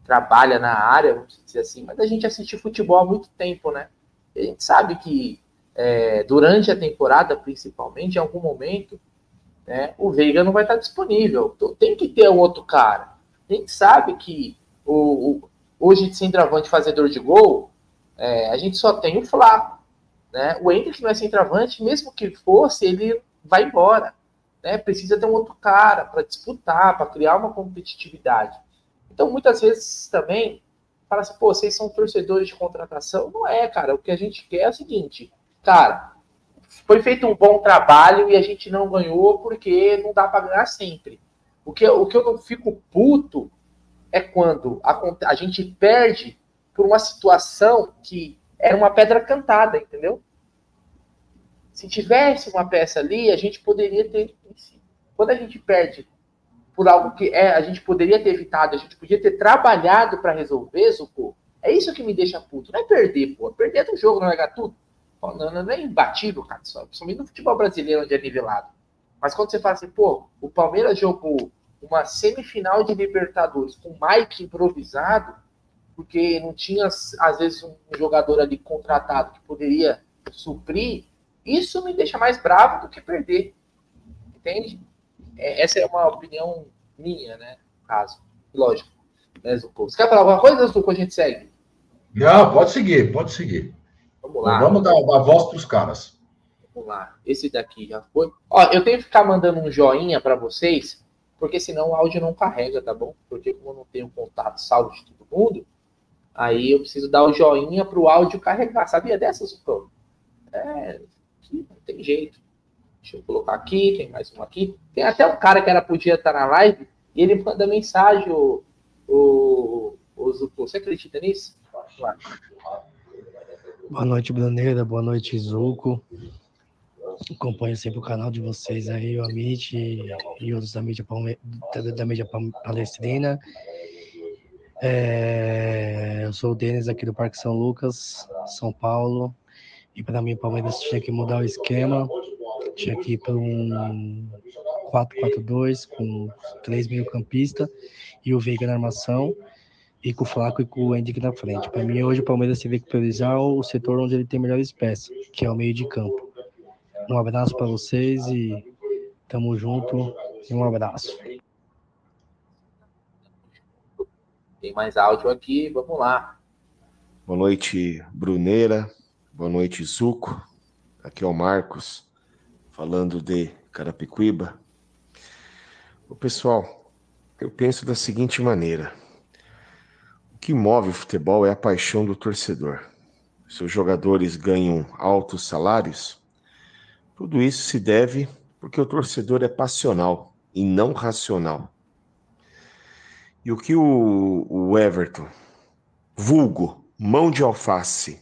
trabalha na área, vamos dizer assim, mas a gente assiste futebol há muito tempo, né? E a gente sabe que é, durante a temporada, principalmente, em algum momento, né, o Veiga não vai estar disponível. Então, tem que ter um outro cara. A gente sabe que o, o hoje de centroavante fazedor de gol, é, a gente só tem o Flá. Né? O Hendrick não é centroavante, mesmo que fosse, ele vai embora né, precisa ter um outro cara para disputar, para criar uma competitividade. Então, muitas vezes também fala assim, pô, vocês são torcedores de contratação. Não é, cara. O que a gente quer é o seguinte, cara, foi feito um bom trabalho e a gente não ganhou porque não dá para ganhar sempre. O que, o que eu fico puto é quando a, a gente perde por uma situação que era uma pedra cantada, entendeu? Se tivesse uma peça ali, a gente poderia ter. Quando a gente perde por algo que é, a gente poderia ter evitado, a gente podia ter trabalhado para resolver, Zuko, é isso que me deixa puto. Não é perder, pô. Perder do jogo não é tudo. Não, não, é imbatível, cara. Só, principalmente no futebol brasileiro, onde é nivelado. Mas quando você fala assim, pô, o Palmeiras jogou uma semifinal de Libertadores com Mike improvisado, porque não tinha, às vezes, um jogador ali contratado que poderia suprir, isso me deixa mais bravo do que perder. Entende? É, essa é uma opinião minha, né? No caso. Lógico. Né? Você quer falar alguma coisa, Zuko? A gente segue. Não, pode seguir, pode seguir. Vamos lá. Vamos dar, dar voz para os caras. Vamos lá. Esse daqui já foi. Ó, eu tenho que ficar mandando um joinha para vocês, porque senão o áudio não carrega, tá bom? Porque como eu não tenho contato salvo de todo mundo, aí eu preciso dar o joinha para o áudio carregar. Sabia dessas, Zuko? É, não tem jeito. Deixa eu colocar aqui, tem mais um aqui. Tem até um cara que era podia estar na live e ele manda mensagem, o, o, o Zuko. Você acredita nisso? Boa noite, Bruneira. Boa noite, Zuko. Acompanho sempre o canal de vocês aí, o Amit e outros da mídia, da mídia palestrina. É, eu sou o Denis aqui do Parque São Lucas, São Paulo. E para mim, o Palmeiras tinha que mudar o esquema, tinha que ir para um 4-4-2 com três meio-campistas e o Veiga na armação e com o Flaco e com o Henrique na frente. Para mim, hoje o Palmeiras teve que priorizar o setor onde ele tem melhores peças, que é o meio de campo. Um abraço para vocês e tamo junto e um abraço. Tem mais áudio aqui, vamos lá. Boa noite, Bruneira. Boa noite, Zuco. Aqui é o Marcos, falando de Carapicuíba. O pessoal, eu penso da seguinte maneira: o que move o futebol é a paixão do torcedor. seus jogadores ganham altos salários, tudo isso se deve porque o torcedor é passional e não racional. E o que o, o Everton, vulgo, mão de alface,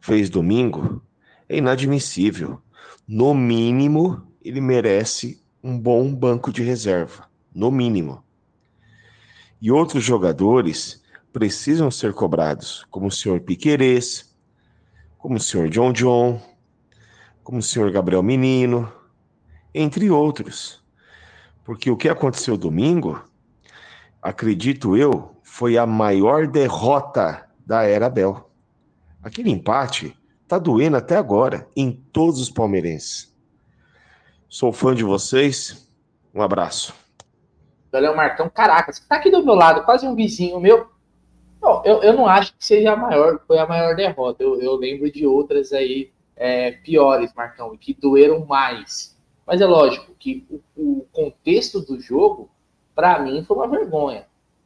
fez domingo é inadmissível. No mínimo, ele merece um bom banco de reserva. No mínimo. E outros jogadores precisam ser cobrados, como o senhor Piquerez, como o senhor John John, como o senhor Gabriel Menino, entre outros. Porque o que aconteceu domingo, acredito eu, foi a maior derrota da era Bel. Aquele empate tá doendo até agora em todos os palmeirenses. Sou fã de vocês. Um abraço. Valeu, Marcão. Caraca, você tá aqui do meu lado, quase um vizinho meu. Eu, eu não acho que seja a maior, foi a maior derrota. Eu, eu lembro de outras aí é, piores, Marcão, que doeram mais. Mas é lógico que o, o contexto do jogo, para mim, foi uma vergonha.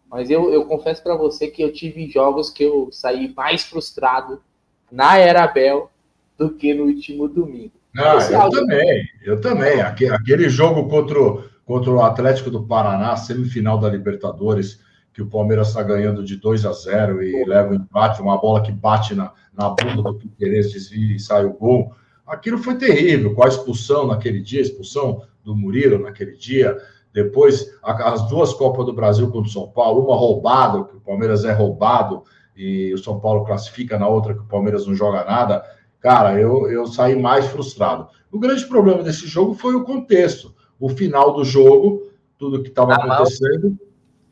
Mas eu, eu confesso para você que eu tive jogos que eu saí mais frustrado na Era Bel do que no último domingo. Ah, eu áudio... também, eu também. Aquele jogo contra o, contra o Atlético do Paraná, semifinal da Libertadores, que o Palmeiras está ganhando de 2 a 0 e leva o um empate, uma bola que bate na, na bunda do Piqueires, desvia e sai o gol. Aquilo foi terrível, com a expulsão naquele dia, expulsão do Murilo naquele dia. Depois, as duas Copas do Brasil contra o São Paulo, uma roubada, que o Palmeiras é roubado e o São Paulo classifica na outra que o Palmeiras não joga nada. Cara, eu, eu saí mais frustrado. O grande problema desse jogo foi o contexto, o final do jogo, tudo que estava ah, acontecendo.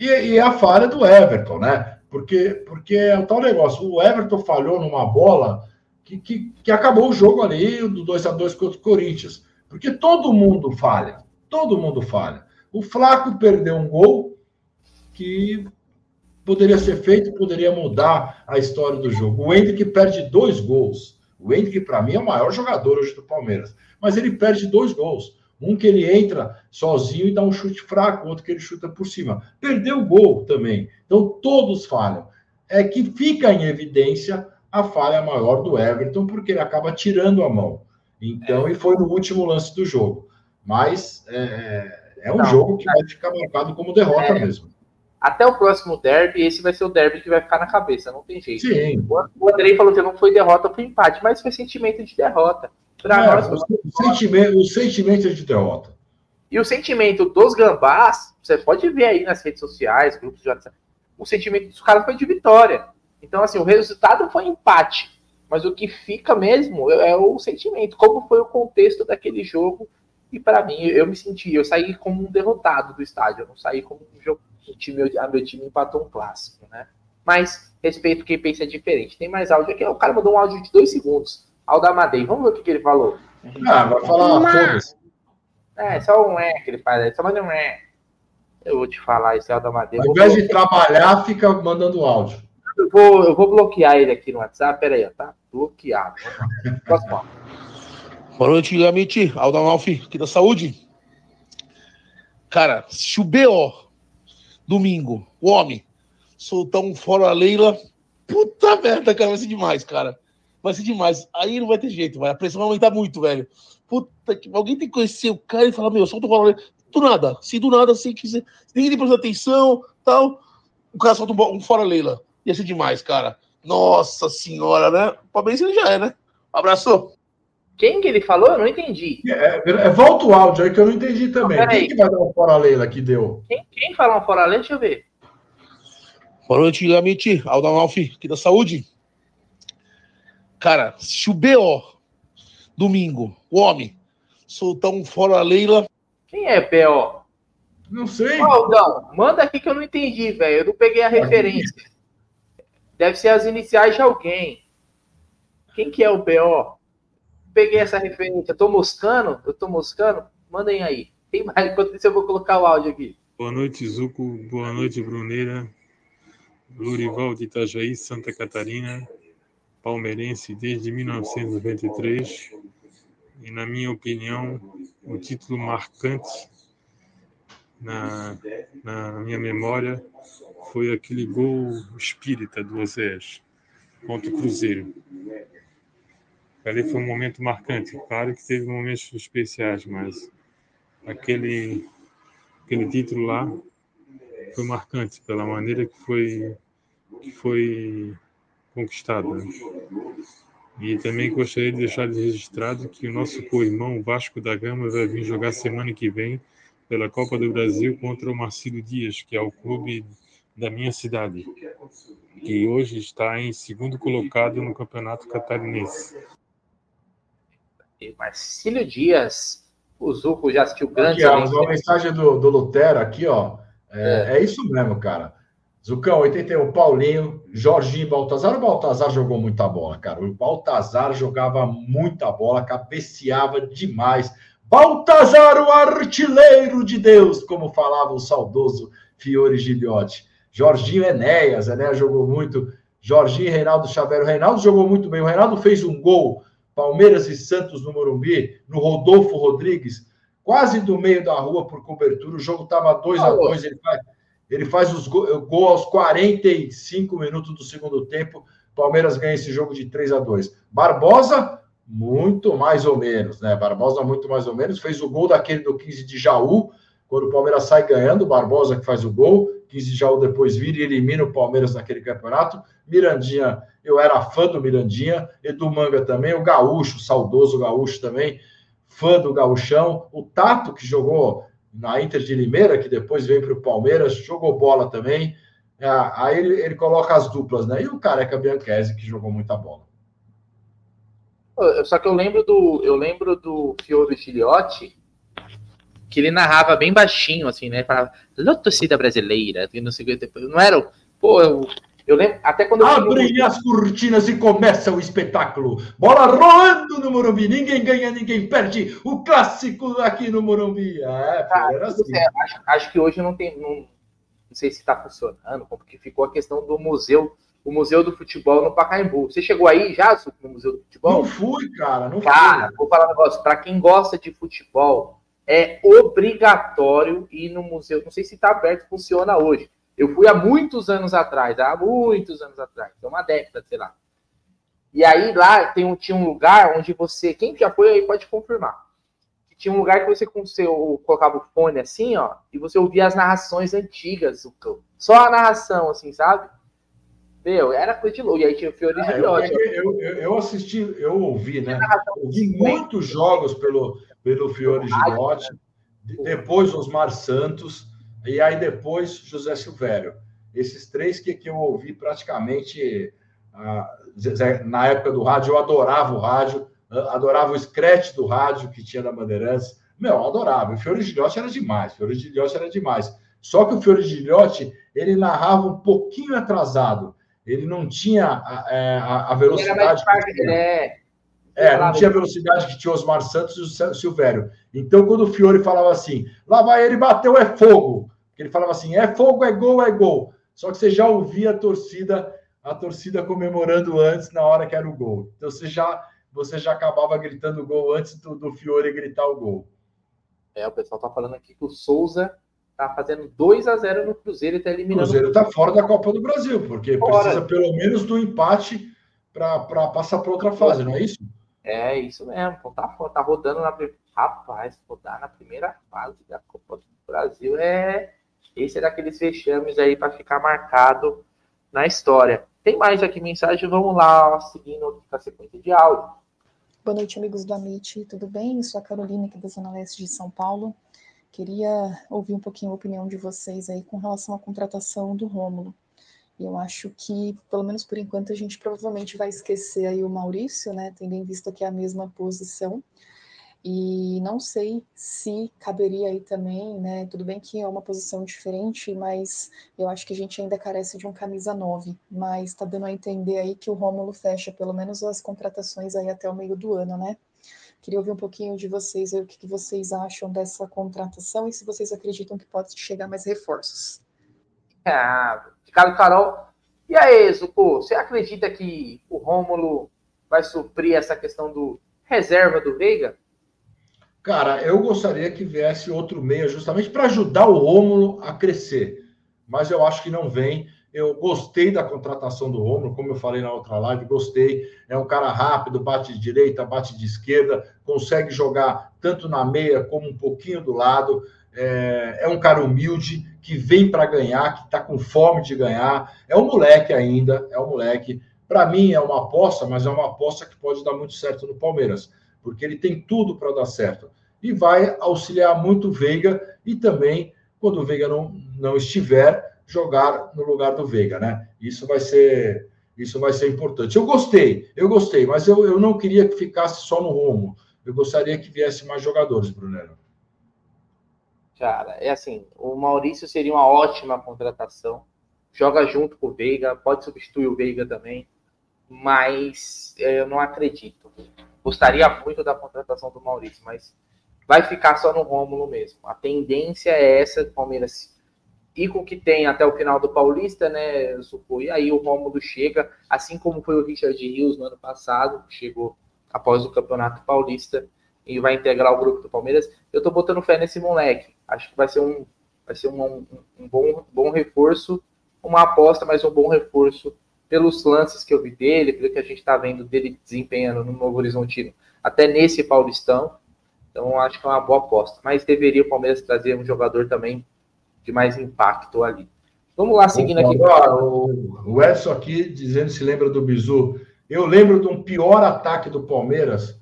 E, e, a falha do Everton, né? Porque, porque é o tal negócio. O Everton falhou numa bola que, que, que acabou o jogo ali, do 2 a 2 contra o Corinthians. Porque todo mundo falha. Todo mundo falha. O Flaco perdeu um gol que poderia ser feito, poderia mudar a história do jogo. O Hendrick perde dois gols. O Hendrick, para mim, é o maior jogador hoje do Palmeiras. Mas ele perde dois gols. Um que ele entra sozinho e dá um chute fraco, outro que ele chuta por cima. Perdeu o gol também. Então todos falham. É que fica em evidência a falha maior do Everton, porque ele acaba tirando a mão. Então, é. e foi no último lance do jogo. Mas é, é um Não, jogo que vai ficar marcado como derrota é, mesmo. Até o próximo derby, esse vai ser o derby que vai ficar na cabeça, não tem jeito. Sim. O Andrei falou que não foi derrota, foi empate, mas foi sentimento de derrota. Pra é, nós, o, sentimento, o sentimento de derrota. E o sentimento dos gambás, você pode ver aí nas redes sociais, grupos de WhatsApp, o sentimento dos caras foi de vitória. Então, assim, o resultado foi empate. Mas o que fica mesmo é o sentimento, como foi o contexto daquele jogo. E para mim, eu me senti, eu saí como um derrotado do estádio, eu não saí como um jogo. O time, a meu time empatou um clássico, né? Mas respeito quem pensa diferente. Tem mais áudio aqui. O cara mandou um áudio de dois segundos. Aldamadei. Vamos ver o que, que ele falou. Ah, vai falar uma É, só um é que ele faz. Só manda um é. Eu vou te falar esse Aldamadei. Ao invés de trabalhar, fica mandando áudio. Eu vou, eu vou bloquear ele aqui no WhatsApp. Pera aí, tá? Bloqueado. Próximo. Boa noite, Amit. Aldamalfi, aqui da saúde. Cara, se o BO, domingo, o homem, soltar um fora Leila, puta merda, cara, vai ser demais, cara vai ser demais. Aí não vai ter jeito, vai. A pressão vai aumentar muito, velho. Puta que. Alguém tem que conhecer o cara e falar, meu, solta o bola. Do nada. Se do nada, assim, que se ninguém presta atenção, tal. O cara solta um, um fora Leila. Ia ser demais, cara. Nossa senhora, né? Palmeiras ele já é, né? Abraço. Quem que ele falou? Eu não entendi. É, é, volta o áudio aí que eu não entendi também. Não, quem que vai dar um fora Leila que deu? Quem, quem falar um fora Leila? Deixa eu ver. Boa noite, Amit. Aldo Amalfi, aqui da saúde. Cara, se o BO, domingo, o homem, soltar um fora Leila. Quem é BO? Não sei. Aldão, manda aqui que eu não entendi, velho. Eu não peguei a referência. Deve ser as iniciais de alguém. Quem que é o BO? Peguei essa referência. Tô moscando? Eu tô moscando? Mandem aí. Tem mais. Enquanto isso, eu vou colocar o áudio aqui. Boa noite, Zuco. Boa noite, Bruneira. Lurival de Itajaí, Santa Catarina palmeirense desde 1993 e, na minha opinião, o título marcante na, na minha memória foi aquele gol espírita do Osés. contra o Cruzeiro. Ali foi um momento marcante. Claro que teve momentos especiais, mas aquele, aquele título lá foi marcante pela maneira que foi, que foi conquistado. Né? E também gostaria de deixar registrado que o nosso co-irmão Vasco da Gama vai vir jogar semana que vem pela Copa do Brasil contra o Marcelo Dias, que é o clube da minha cidade, que hoje está em segundo colocado no Campeonato Catarinense. Marcílio Dias, o Zuco já assistiu grande. Aqui, ó, uma mensagem do, do Lutero aqui, ó. É, é. é isso mesmo, cara. Zucão, 81, Paulinho, Jorginho Baltazar. O Baltazar jogou muita bola, cara. O Baltazar jogava muita bola, cabeceava demais. Baltazar, o artilheiro de Deus, como falava o saudoso Fiore Giliotti. Jorginho Enéas, Enéas jogou muito. Jorginho e Reinaldo Xavier. O Reinaldo jogou muito bem. O Reinaldo fez um gol, Palmeiras e Santos no Morumbi, no Rodolfo Rodrigues, quase do meio da rua por cobertura. O jogo estava 2 a 2 Ele faz, ele faz os gol, gol aos 45 minutos do segundo tempo. Palmeiras ganha esse jogo de 3 a 2 Barbosa, muito mais ou menos, né? Barbosa, muito mais ou menos. Fez o gol daquele do 15 de Jaú, quando o Palmeiras sai ganhando. Barbosa que faz o gol. 15 de Jaú depois vira e elimina o Palmeiras naquele campeonato. Mirandinha, eu era fã do Mirandinha. Edu Manga também. O Gaúcho, o saudoso Gaúcho também. Fã do Gaúchão. O Tato, que jogou na Inter de Limeira, que depois veio para o Palmeiras, jogou bola também. É, aí ele, ele, coloca as duplas, né? E o Careca Bianchese, que jogou muita bola. Só que eu lembro do eu lembro do Fiore Giliotti, que ele narrava bem baixinho, assim, né? Falava, torcida brasileira, não sei o que, não era. Pô, eu, lembro, até quando. Abrem as cortinas e começa o espetáculo. Bola rolando no Morumbi. Ninguém ganha, ninguém perde. O clássico aqui no Morumbi. É, ah, assim. é, acho, acho, que hoje não tem. Não, não sei se está funcionando, porque ficou a questão do museu. O Museu do Futebol no Pacaembu. Você chegou aí já no Museu do Futebol? Não fui, cara. Não cara, fui. vou falar um negócio. Para quem gosta de futebol, é obrigatório ir no museu. Não sei se está aberto, funciona hoje eu fui há muitos anos atrás, há muitos anos atrás, tem uma década, sei lá. E aí lá tem um, tinha um lugar onde você, quem já foi aí pode confirmar. Tinha um lugar que você com seu, colocava o fone assim, ó, e você ouvia as narrações antigas, só a narração, assim, sabe? Meu, era coisa de louco. E aí tinha o Fiore ah, eu, eu, eu, eu, assisti, eu ouvi, né? Ouvi muitos jogos pelo, pelo Fiore Girotti, depois Osmar Santos. E aí depois José Silvério. Esses três que, que eu ouvi praticamente ah, na época do rádio, eu adorava o rádio, adorava o scratch do rádio que tinha da Bandeirantes. Meu, adorava. O Fiore Gilhote era demais, o Fiore Gilhote era demais. Só que o Fiore Gilhote, ele narrava um pouquinho atrasado. Ele não tinha a, é, a, a velocidade. Que é, é, não tinha a velocidade que tinha Osmar Santos e o Silvério. Então, quando o Fiore falava assim, lá vai ele, bateu, é fogo. Ele falava assim: é fogo, é gol, é gol. Só que você já ouvia a torcida, a torcida comemorando antes na hora que era o gol. Então você já, você já acabava gritando o gol antes do, do Fiore gritar o gol. É, o pessoal tá falando aqui que o Souza tá fazendo 2 a 0 no Cruzeiro e tá eliminando. O Cruzeiro tá fora da Copa do Brasil, porque fora. precisa pelo menos do empate para passar para outra fase, não é isso? É, isso mesmo. Então tá, tá rodando na. Rapaz, rodar na primeira fase da Copa do Brasil é esse é daqueles vexames aí para ficar marcado na história. Tem mais aqui mensagem, vamos lá, seguindo a sequência de áudio. Boa noite, amigos do Amit, tudo bem? Eu sou a Carolina, aqui da Zona Leste de São Paulo. Queria ouvir um pouquinho a opinião de vocês aí com relação à contratação do Rômulo. Eu acho que, pelo menos por enquanto, a gente provavelmente vai esquecer aí o Maurício, né? Tendo em vista que é a mesma posição. E não sei se caberia aí também, né? Tudo bem que é uma posição diferente, mas eu acho que a gente ainda carece de um camisa 9. Mas está dando a entender aí que o Rômulo fecha pelo menos as contratações aí até o meio do ano, né? Queria ouvir um pouquinho de vocês, o que, vocês acham dessa contratação e se vocês acreditam que pode chegar mais reforços. Ah, Ricardo Carol. E aí, Zuko, você acredita que o Rômulo vai suprir essa questão do reserva do Veiga? Cara, eu gostaria que viesse outro meia justamente para ajudar o Rômulo a crescer. Mas eu acho que não vem. Eu gostei da contratação do Romulo, como eu falei na outra live, gostei. É um cara rápido, bate de direita, bate de esquerda, consegue jogar tanto na meia como um pouquinho do lado. É, é um cara humilde que vem para ganhar, que está com fome de ganhar. É um moleque ainda, é um moleque. Para mim é uma aposta, mas é uma aposta que pode dar muito certo no Palmeiras, porque ele tem tudo para dar certo. E vai auxiliar muito o Veiga e também, quando o Veiga não, não estiver, jogar no lugar do Veiga, né? Isso vai ser isso vai ser importante. Eu gostei, eu gostei, mas eu, eu não queria que ficasse só no rumo. Eu gostaria que viesse mais jogadores, Brunero. Cara, é assim, o Maurício seria uma ótima contratação. Joga junto com o Veiga, pode substituir o Veiga também, mas é, eu não acredito. Gostaria muito da contratação do Maurício, mas vai ficar só no Rômulo mesmo. A tendência é essa, Palmeiras e com o que tem até o final do Paulista, né, E aí o Rômulo chega, assim como foi o Richard Rios no ano passado, chegou após o Campeonato Paulista e vai integrar o grupo do Palmeiras. Eu tô botando fé nesse moleque. Acho que vai ser um, vai ser um, um, um bom, bom reforço, uma aposta, mas um bom reforço pelos lances que eu vi dele, pelo que a gente está vendo dele desempenhando no Novo Horizontino, até nesse Paulistão. Então acho que é uma boa aposta. Mas deveria o Palmeiras trazer um jogador também de mais impacto ali. Vamos lá, seguindo aqui. O Edson aqui dizendo se lembra do Bizu. Eu lembro de um pior ataque do Palmeiras.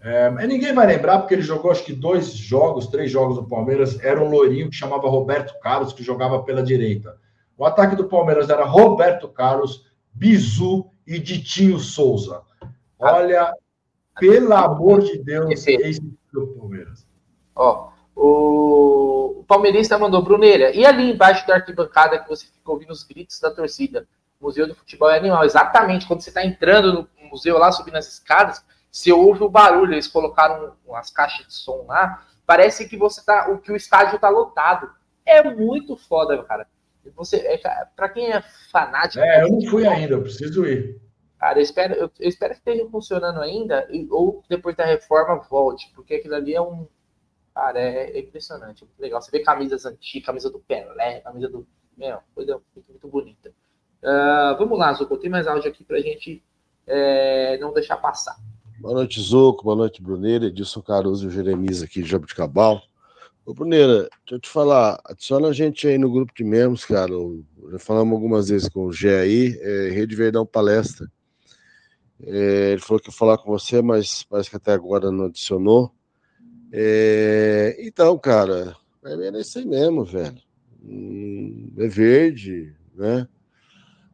É, ninguém vai lembrar, porque ele jogou acho que dois jogos, três jogos do Palmeiras. Era um loirinho que chamava Roberto Carlos, que jogava pela direita. O ataque do Palmeiras era Roberto Carlos, Bizu e Ditinho Souza. Olha, pelo amor de Deus, esse do Palmeiras. Ó, o, o palmeirista mandou, Bruneira, e ali embaixo da arquibancada que você fica ouvindo os gritos da torcida? Museu do Futebol é Animal. Exatamente, quando você está entrando no museu lá, subindo as escadas, você ouve o barulho, eles colocaram as caixas de som lá, parece que você tá, o que o estádio tá lotado. É muito foda, cara. Você, é, para quem é fanático. É, eu não fui ainda, eu preciso ir. Cara, eu espero, eu, eu espero que esteja funcionando ainda, ou depois da reforma volte, porque aquilo ali é um, Cara, é, é impressionante, é muito legal. Você vê camisas antigas, camisa do Pelé, camisa do. Meu, coisa muito, muito bonita. Uh, vamos lá, Zuko, tem mais áudio aqui pra gente é, não deixar passar. Boa noite, Zuco. Boa noite, Bruneira. Edilson Caruso e o Jeremias aqui de Jabuticabal. Ô, Bruneira, deixa eu te falar, adiciona a gente aí no grupo de membros, cara. Já falamos algumas vezes com o Gé aí, é, Rede Verdão Palestra. É, ele falou que ia falar com você, mas parece que até agora não adicionou. É, então, cara, é isso aí mesmo, velho. Hum, é verde, né?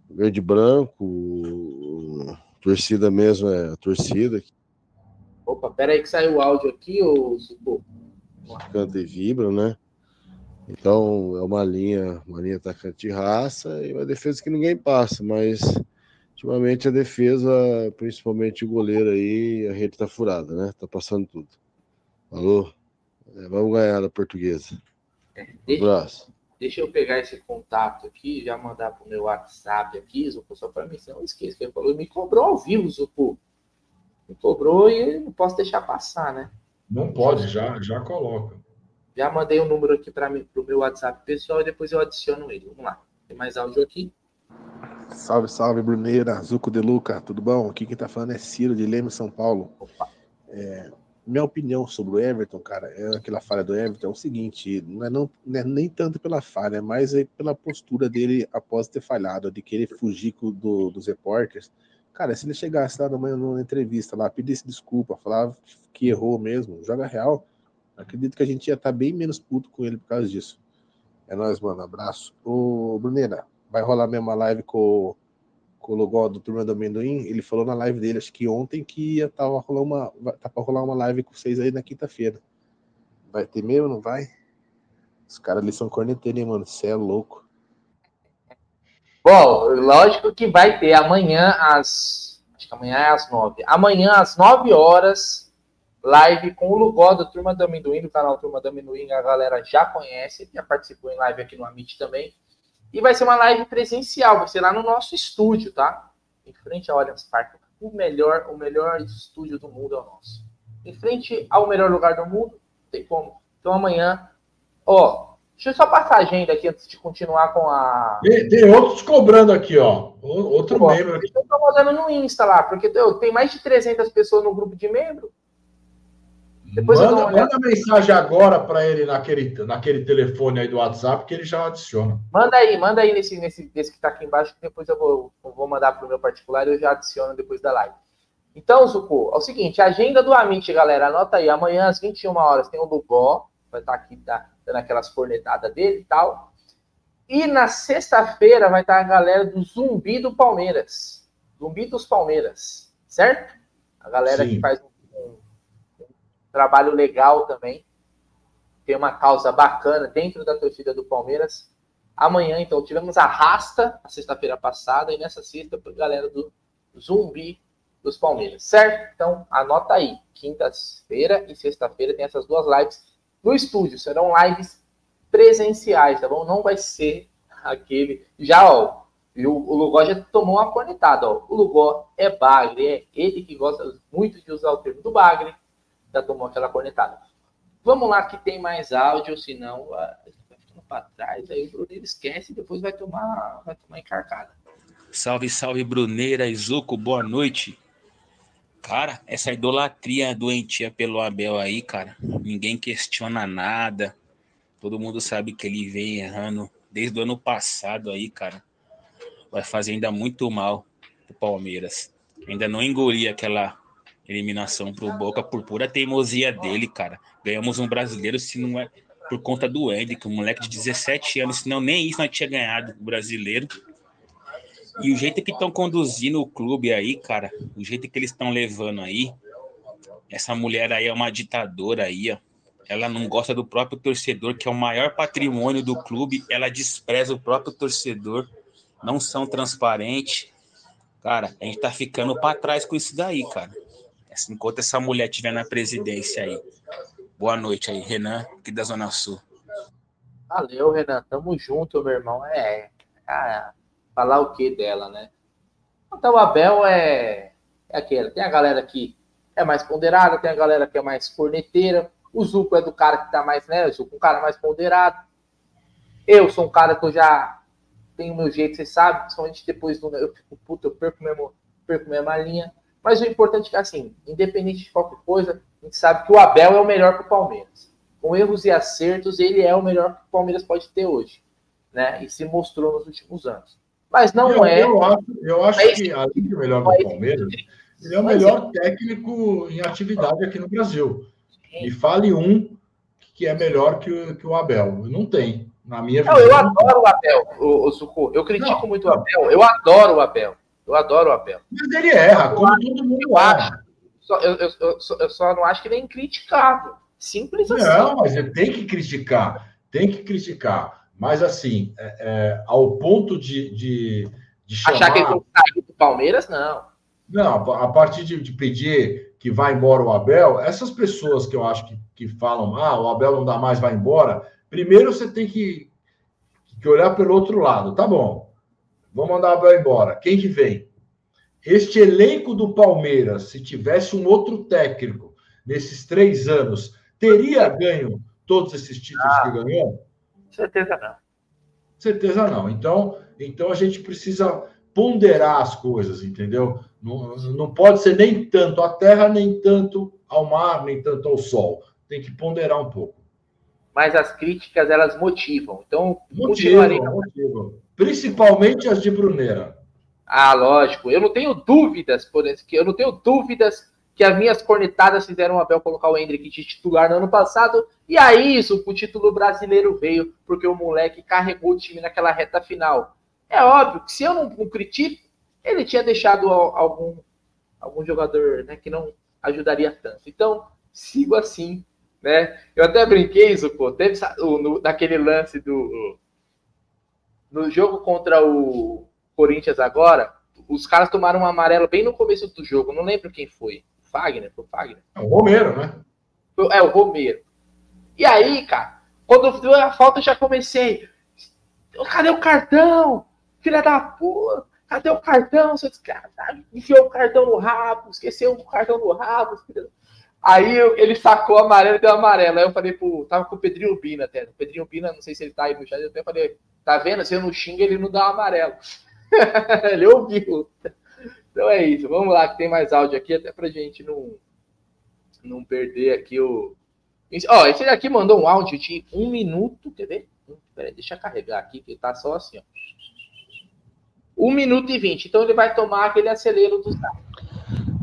Verde branco, torcida mesmo é a torcida. Opa, pera aí que saiu o áudio aqui, ô Suco. Canta e vibra, né? Então é uma linha, uma linha atacante de raça e uma defesa que ninguém passa, mas ultimamente a defesa, principalmente o goleiro aí, a rede tá furada, né? Tá passando tudo. Alô? É, vamos ganhar a portuguesa. É, deixa, um abraço. Deixa eu pegar esse contato aqui, já mandar para o meu WhatsApp aqui, Zupo, só para mim, não esqueça que ele falou, me cobrou ao vivo, Zupo. Me cobrou e não posso deixar passar, né? Não pode, já, já coloca. Já mandei o um número aqui para o meu WhatsApp pessoal e depois eu adiciono ele. Vamos lá. Tem mais áudio aqui? Salve, salve, Bruneira, Zuco de Luca, tudo bom? Aqui quem tá falando é Ciro de Leme, São Paulo. É, minha opinião sobre o Everton, cara, é aquela falha do Everton é o seguinte, não é, não, não é nem tanto pela falha, mais é pela postura dele após ter falhado, de querer fugir do, dos repórteres. Cara, se ele chegasse lá numa, numa entrevista lá, pedisse desculpa, falar que errou mesmo, joga real, acredito que a gente ia estar tá bem menos puto com ele por causa disso. É nóis, mano. Abraço. Ô, Brunera, vai rolar a mesma live com com o logo do Turma do Amendoim, ele falou na live dele, acho que ontem, que ia tava rolar uma, tá pra rolar uma live com vocês aí na quinta-feira. Vai ter mesmo, não vai? Os caras ali são corneteiros, hein, mano? Você é louco. Bom, lógico que vai ter amanhã às. Acho que amanhã é às nove. Amanhã às nove horas, live com o Lugó do Turma do Amendoim, do canal Turma do Amendoim, a galera já conhece, já participou em live aqui no Amit também. E vai ser uma live presencial, vai ser lá no nosso estúdio, tá? Em frente ao Allianz Parque. O melhor, o melhor estúdio do mundo é o nosso. Em frente ao melhor lugar do mundo, tem como. Então amanhã, ó, Deixa eu só passar a agenda aqui antes de continuar com a. Tem, tem outros cobrando aqui, ó. Outro Pô, membro aqui. Eu tô mandando no Insta lá, porque eu- tem mais de 300 pessoas no grupo de membro. Depois Manda, manda mensagem agora para ele naquele, naquele telefone aí do WhatsApp que ele já adiciona. Manda aí, manda aí nesse, nesse, nesse que tá aqui embaixo, que depois eu vou, eu vou mandar pro meu particular e eu já adiciono depois da live. Então, Zuko, é o seguinte, a agenda do Amit, galera, anota aí, amanhã às 21 horas tem o Lugó, vai estar aqui tá, dando aquelas cornetadas dele e tal. E na sexta-feira vai estar a galera do Zumbi do Palmeiras. Zumbi dos Palmeiras, certo? A galera Sim. que faz um, um trabalho legal também. Tem uma causa bacana dentro da torcida do Palmeiras. Amanhã, então, tivemos a Rasta, a sexta-feira passada, e nessa sexta, a galera do Zumbi dos Palmeiras, certo? Então, anota aí. Quinta-feira e sexta-feira tem essas duas lives no estúdio. Serão lives presenciais, tá bom? Não vai ser aquele. Já, ó, o, Lugó já tomou uma cornetada, ó. O Lugó é bagre, é ele que gosta muito de usar o termo do bagre, já tomou aquela cornetada. Vamos lá que tem mais áudio, senão ah, vai ficando para trás, aí o Bruno esquece e depois vai tomar, vai tomar encarcada. Salve, salve, Bruneira e Zuco, boa noite. Cara, essa idolatria doentia pelo Abel aí, cara, ninguém questiona nada. Todo mundo sabe que ele vem errando desde o ano passado aí, cara. Vai fazer ainda muito mal pro Palmeiras. Ainda não engoli aquela eliminação pro Boca por pura teimosia dele, cara. Ganhamos um brasileiro se não é por conta do Hendrick, um moleque de 17 anos, senão nem isso nós tinha ganhado o brasileiro. E o jeito que estão conduzindo o clube aí, cara, o jeito que eles estão levando aí, essa mulher aí é uma ditadora aí, ó. Ela não gosta do próprio torcedor, que é o maior patrimônio do clube. Ela despreza o próprio torcedor. Não são transparentes. Cara, a gente tá ficando para trás com isso daí, cara. Enquanto essa mulher estiver na presidência aí. Boa noite aí, Renan, aqui da Zona Sul. Valeu, Renan. Tamo junto, meu irmão. É. Ah, falar o que dela, né? Então, o Abel é, é aquele. Tem a galera que é mais ponderada, tem a galera que é mais corneteira. O Zuco é do cara que tá mais, né? O Zuco é um cara mais ponderado. Eu sou um cara que eu já tenho meu jeito, você sabe, principalmente depois do. Eu fico puto, eu perco, mesmo, perco minha malinha. Mas o importante é que, assim, independente de qualquer coisa, a gente sabe que o Abel é o melhor pro Palmeiras. Com erros e acertos, ele é o melhor que o Palmeiras pode ter hoje. Né? E se mostrou nos últimos anos. Mas não eu, é. Eu acho, eu acho Mas- que, além de melhor do Palmeiras, ele é o melhor técnico em atividade aqui no Brasil. Me fale um que é melhor que o, que o Abel. Não tem. Na minha Não, eu adoro o Abel, o, o. Eu critico muito o Abel. Eu adoro o Abel. Eu adoro o Abel. Mas ele erra, como todo mundo erra. Só, eu, eu, eu, só- eu só não acho que ele é incriticável. Simples assim. Não, mas ele tem que criticar. Tem que criticar. Mas, assim, é, é, ao ponto de, de, de chamar... Achar que ele sair do Palmeiras, não. Não, a partir de, de pedir que vá embora o Abel, essas pessoas que eu acho que, que falam, ah, o Abel não dá mais, vai embora, primeiro você tem que, que olhar pelo outro lado. Tá bom, vamos mandar o Abel embora. Quem que vem? Este elenco do Palmeiras, se tivesse um outro técnico nesses três anos, teria ganho todos esses títulos que ganhou? Certeza não. Certeza não. Então, então a gente precisa ponderar as coisas, entendeu? Não, não pode ser nem tanto à terra, nem tanto ao mar, nem tanto ao sol. Tem que ponderar um pouco. Mas as críticas, elas motivam. Então, motivo. Principalmente as de Bruneira. Ah, lógico. Eu não tenho dúvidas, por exemplo, eu não tenho dúvidas que as minhas cornetadas fizeram o Abel colocar o Hendrick de titular no ano passado. E aí, isso, o título brasileiro veio, porque o moleque carregou o time naquela reta final. É óbvio que se eu não, não critico, ele tinha deixado al- algum, algum jogador né, que não ajudaria tanto. Então, sigo assim. Né? Eu até brinquei, Zuko, teve sa- o- no, naquele lance do. No jogo contra o Corinthians agora, os caras tomaram um amarelo bem no começo do jogo. Não lembro quem foi. Fagner? Foi o Fagner? É o Romero, né? É, o Romero. E aí, cara, quando deu a falta, eu já comecei. Cadê o cartão? Filha da puta! Cadê o cartão, seu desgraçado? Enfiou o cartão no rabo, esqueceu o cartão no rabo. Aí eu- ele sacou amarelo e deu amarelo. Aí eu falei pro. Tava com o Pedrinho Bina até. O Pedrinho Bina, não sei se ele tá aí no chat, eu até falei, tá vendo? Se eu não xingo, ele não dá um amarelo. ele ouviu. Então é isso. Vamos lá, que tem mais áudio aqui, até pra gente não, não perder aqui o. Ó, esse daqui mandou um áudio de um minuto. Quer ver? Peraí, deixa eu carregar aqui, que tá só assim, ó. Um minuto e vinte. Então ele vai tomar aquele acelero do zap.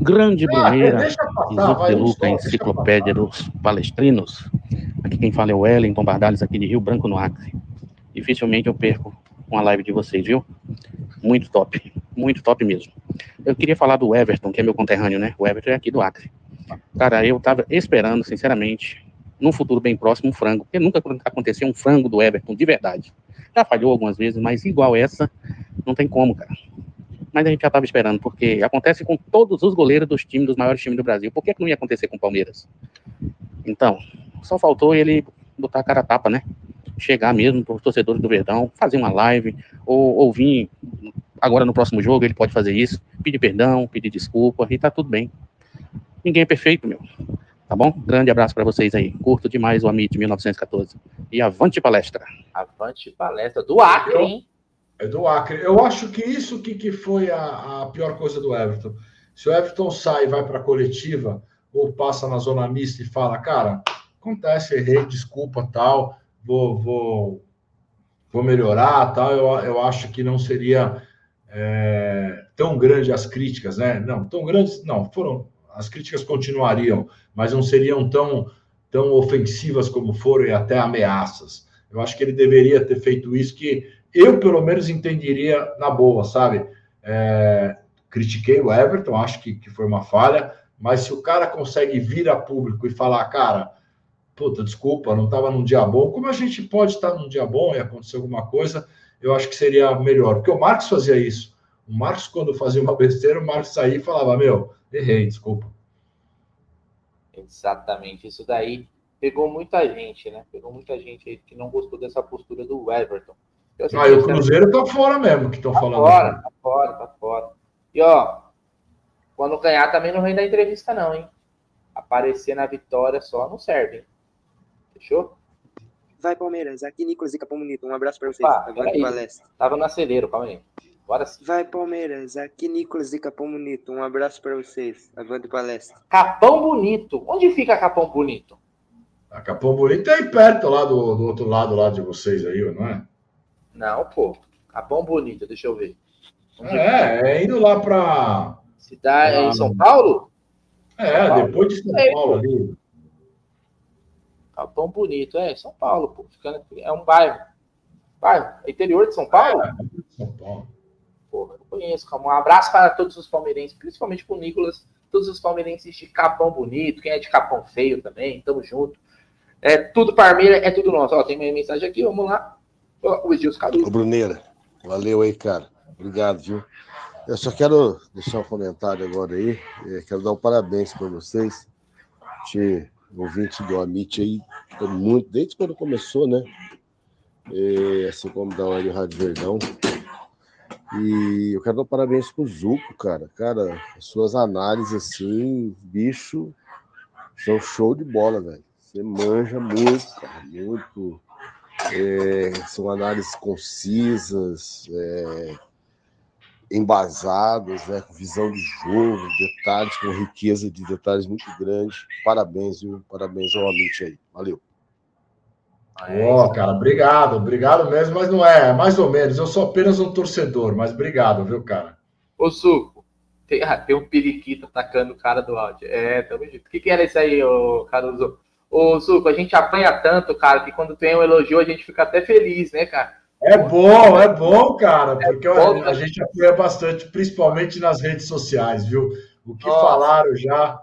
Grande Bruneira, de Luca, enciclopédia dos palestrinos. Aqui quem fala é o Wellington Bardales, aqui de Rio Branco, no Acre. Dificilmente eu perco uma live de vocês, viu? Muito top, muito top mesmo. Eu queria falar do Everton, que é meu conterrâneo, né? O Everton é aqui do Acre. Cara, eu tava esperando, sinceramente, num futuro bem próximo, um frango, porque nunca aconteceu um frango do Everton, de verdade. Já falhou algumas vezes, mas igual essa, não tem como, cara mas a gente já estava esperando, porque acontece com todos os goleiros dos times, dos maiores times do Brasil. Por que, que não ia acontecer com o Palmeiras? Então, só faltou ele botar a cara a tapa, né? Chegar mesmo para os torcedores do Verdão, fazer uma live, ou, ou vir agora no próximo jogo, ele pode fazer isso, pedir perdão, pedir desculpa, e tá tudo bem. Ninguém é perfeito, meu. Tá bom? Grande abraço para vocês aí. Curto demais o Amit 1914. E avante palestra. Avante palestra do Acre, hein? É do Acre. Eu acho que isso que, que foi a, a pior coisa do Everton. Se o Everton sai e vai para a coletiva, ou passa na zona mista e fala, cara, acontece, errei, desculpa, tal, vou, vou, vou melhorar, tal, eu, eu acho que não seria é, tão grande as críticas, né? Não, tão grandes, não, foram, as críticas continuariam, mas não seriam tão, tão ofensivas como foram e até ameaças. Eu acho que ele deveria ter feito isso que eu, pelo menos, entenderia na boa, sabe? É, critiquei o Everton, acho que, que foi uma falha, mas se o cara consegue vir a público e falar, cara, puta, desculpa, não estava num dia bom, como a gente pode estar num dia bom e acontecer alguma coisa, eu acho que seria melhor. Porque o Marcos fazia isso. O Marcos, quando fazia uma besteira, o Marcos saía e falava, meu, errei, desculpa. Exatamente. Isso daí pegou muita gente, né? Pegou muita gente aí que não gostou dessa postura do Everton. Eu Ah, e o Cruzeiro tá fora mesmo, que estão Tá falando. fora, tá fora, tá fora. E ó, quando ganhar também não vem da entrevista, não, hein? Aparecer na vitória só não serve, hein? Fechou? Vai, Palmeiras. Aqui, Nicolas e Capão Bonito. Um abraço pra vocês. Avante peraí. palestra. Tava no acelero, calma aí. Bora sim. Vai, Palmeiras. Aqui, Nicolas e Capão Bonito. Um abraço pra vocês. Avante palestra. Capão Bonito. Onde fica Capão Bonito? A Capão Bonito é aí perto, lá do, do outro lado lá de vocês aí, não é? Não, pô. Capão Bonito, deixa eu ver. Onde É, é indo lá para. Cidade pra- em São Paulo? É, Paulo. depois de São Paulo pô. ali. Capão Bonito, é, São Paulo, pô. Ficando- É um bairro. Bairro, é interior de São Paulo? São Paulo. Porra, eu conheço, calma. Um abraço para todos os palmeirenses, principalmente pro Nicolas, todos os palmeirenses de Capão Bonito, quem é de Capão Feio também, tamo junto. É tudo Parmeira, é tudo nosso. Ó, tem minha mensagem aqui, vamos lá. Ó, O Edilson Caruso. Ô, Bruneira, valeu aí, cara. Obrigado, viu? Eu só quero deixar um comentário agora aí. quero dar um parabéns para vocês. Te ouvinte do Amit aí, muito, desde quando começou, né? Eh, assim como da Rádio Rádio Verdão. E eu quero dar um parabéns pro Zuco, cara. Cara, as suas análises, assim, bicho, são show de bola, velho. Você manja muito, cara, muito. É, são análises concisas, é, embasadas, né, com visão de jogo, detalhes, com riqueza de detalhes muito grande. Parabéns, viu? Parabéns ao Amit aí. Valeu. Ó, cara, obrigado, obrigado mesmo, mas não é, é mais ou menos. Eu sou apenas um torcedor, mas obrigado, viu, cara? Ô, Suco, tem, ah, tem um periquito atacando o cara do áudio. É, tamo junto. O que, que era isso aí, ô Caruso? Ô, Suco, a gente apanha tanto, cara, que quando tem um elogio a gente fica até feliz, né, cara? É bom, é bom, cara, porque bom, a, a gente apoia bastante, principalmente nas redes sociais, viu? O que Nossa. falaram já.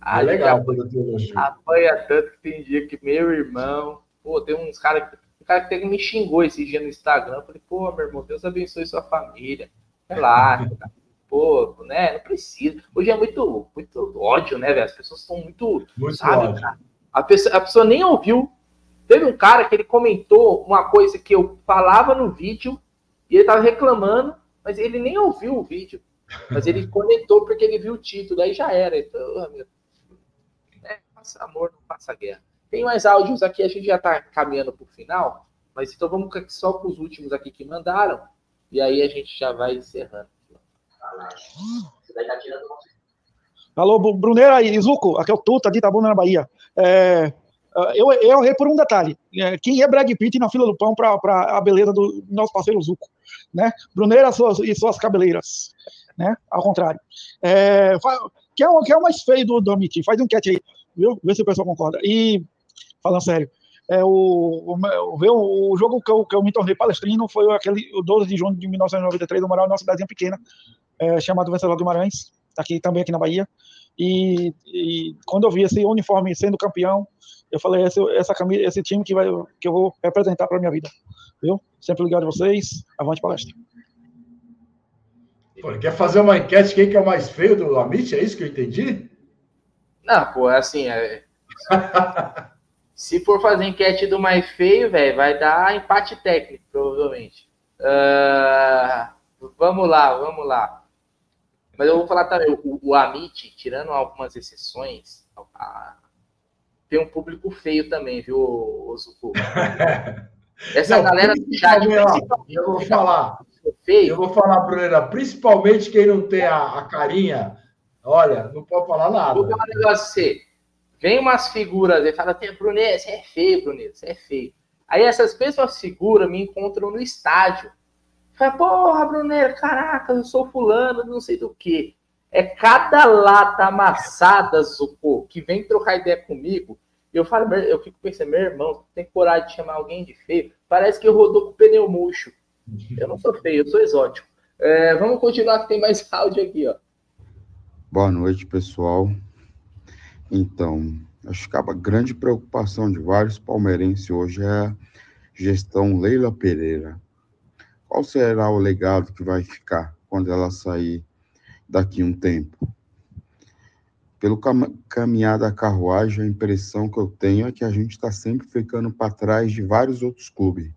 A É gente legal quando elogio. Apanha tanto que tem dia que meu irmão. Pô, tem uns caras. Um cara que até me xingou esse dia no Instagram. Eu falei, pô, meu irmão, Deus abençoe sua família. Relaxa, cara. Pô, né? Não precisa. Hoje é muito, muito ódio, né, velho? As pessoas estão muito. Muito sabe, ódio. cara? A pessoa, a pessoa nem ouviu. Teve um cara que ele comentou uma coisa que eu falava no vídeo e ele tava reclamando, mas ele nem ouviu o vídeo. Mas ele conectou porque ele viu o título, aí já era. Então, meu, paz, amor não passa guerra. Tem mais áudios aqui, a gente já está caminhando para o final, mas então vamos só com os últimos aqui que mandaram, e aí a gente já vai encerrando. Alô, Bruneira e Zuco, aqui é o Tuta de Itabuna, na Bahia. É, eu, eu errei por um detalhe. É, quem é Brad Pitt na fila do pão para a beleza do nosso parceiro Zuco? Né? Bruneira suas, e suas cabeleiras. Né? Ao contrário. É, que, é o, é mais feio do, do. Faz um cat aí, viu? Vê se o pessoal concorda. E, falando sério, é, o, o, o, jogo que eu, que eu me tornei palestrino foi aquele, o 12 de junho de 1993, eu morava numa cidadezinha pequena, é, chamado Vencedor Guimarães, aqui também aqui na Bahia. E, e, quando eu vi esse uniforme sendo campeão, eu falei, esse, essa camisa, esse time que, vai, que eu vou representar para minha vida. Viu? Sempre ligado a vocês. Avante palestra. Pô, quer fazer uma enquete quem que é o mais feio do Amit? É isso que eu entendi? Não, pô, é assim, é... se for fazer enquete do mais feio, velho, vai dar empate técnico, provavelmente. Uh... Vamos lá, vamos lá. Mas eu vou falar também, o, o Amit, tirando algumas exceções, a, tem um público feio também, viu, Ozuku? Essa Não, galera do chat, eu vou falar. Feio. Eu vou falar, Bruna, principalmente quem não tem a, a, carinha, olha, não pode falar nada. Vou falar um negócio você. Vem umas figuras e fala, Brunet, você é feio, Brunet, você é feio. Aí essas mesmas figuras me encontram no estádio. Fala, porra, Brunera, caraca, eu sou fulano, não sei do que. É cada lata amassada, Zucco, que vem trocar ideia comigo. Eu falo, eu fico pensando, meu irmão, tem coragem de chamar alguém de feio? Parece que eu rodou com pneu murcho. Eu não sou feio, eu sou exótico. É, vamos continuar, que tem mais áudio aqui, ó. Boa noite, pessoal. Então, acho que a grande preocupação de vários palmeirenses hoje é a gestão Leila Pereira. Qual será o legado que vai ficar quando ela sair daqui um tempo? Pelo cam caminhar da carruagem, a impressão que eu tenho é que a gente está sempre ficando para trás de vários outros clubes,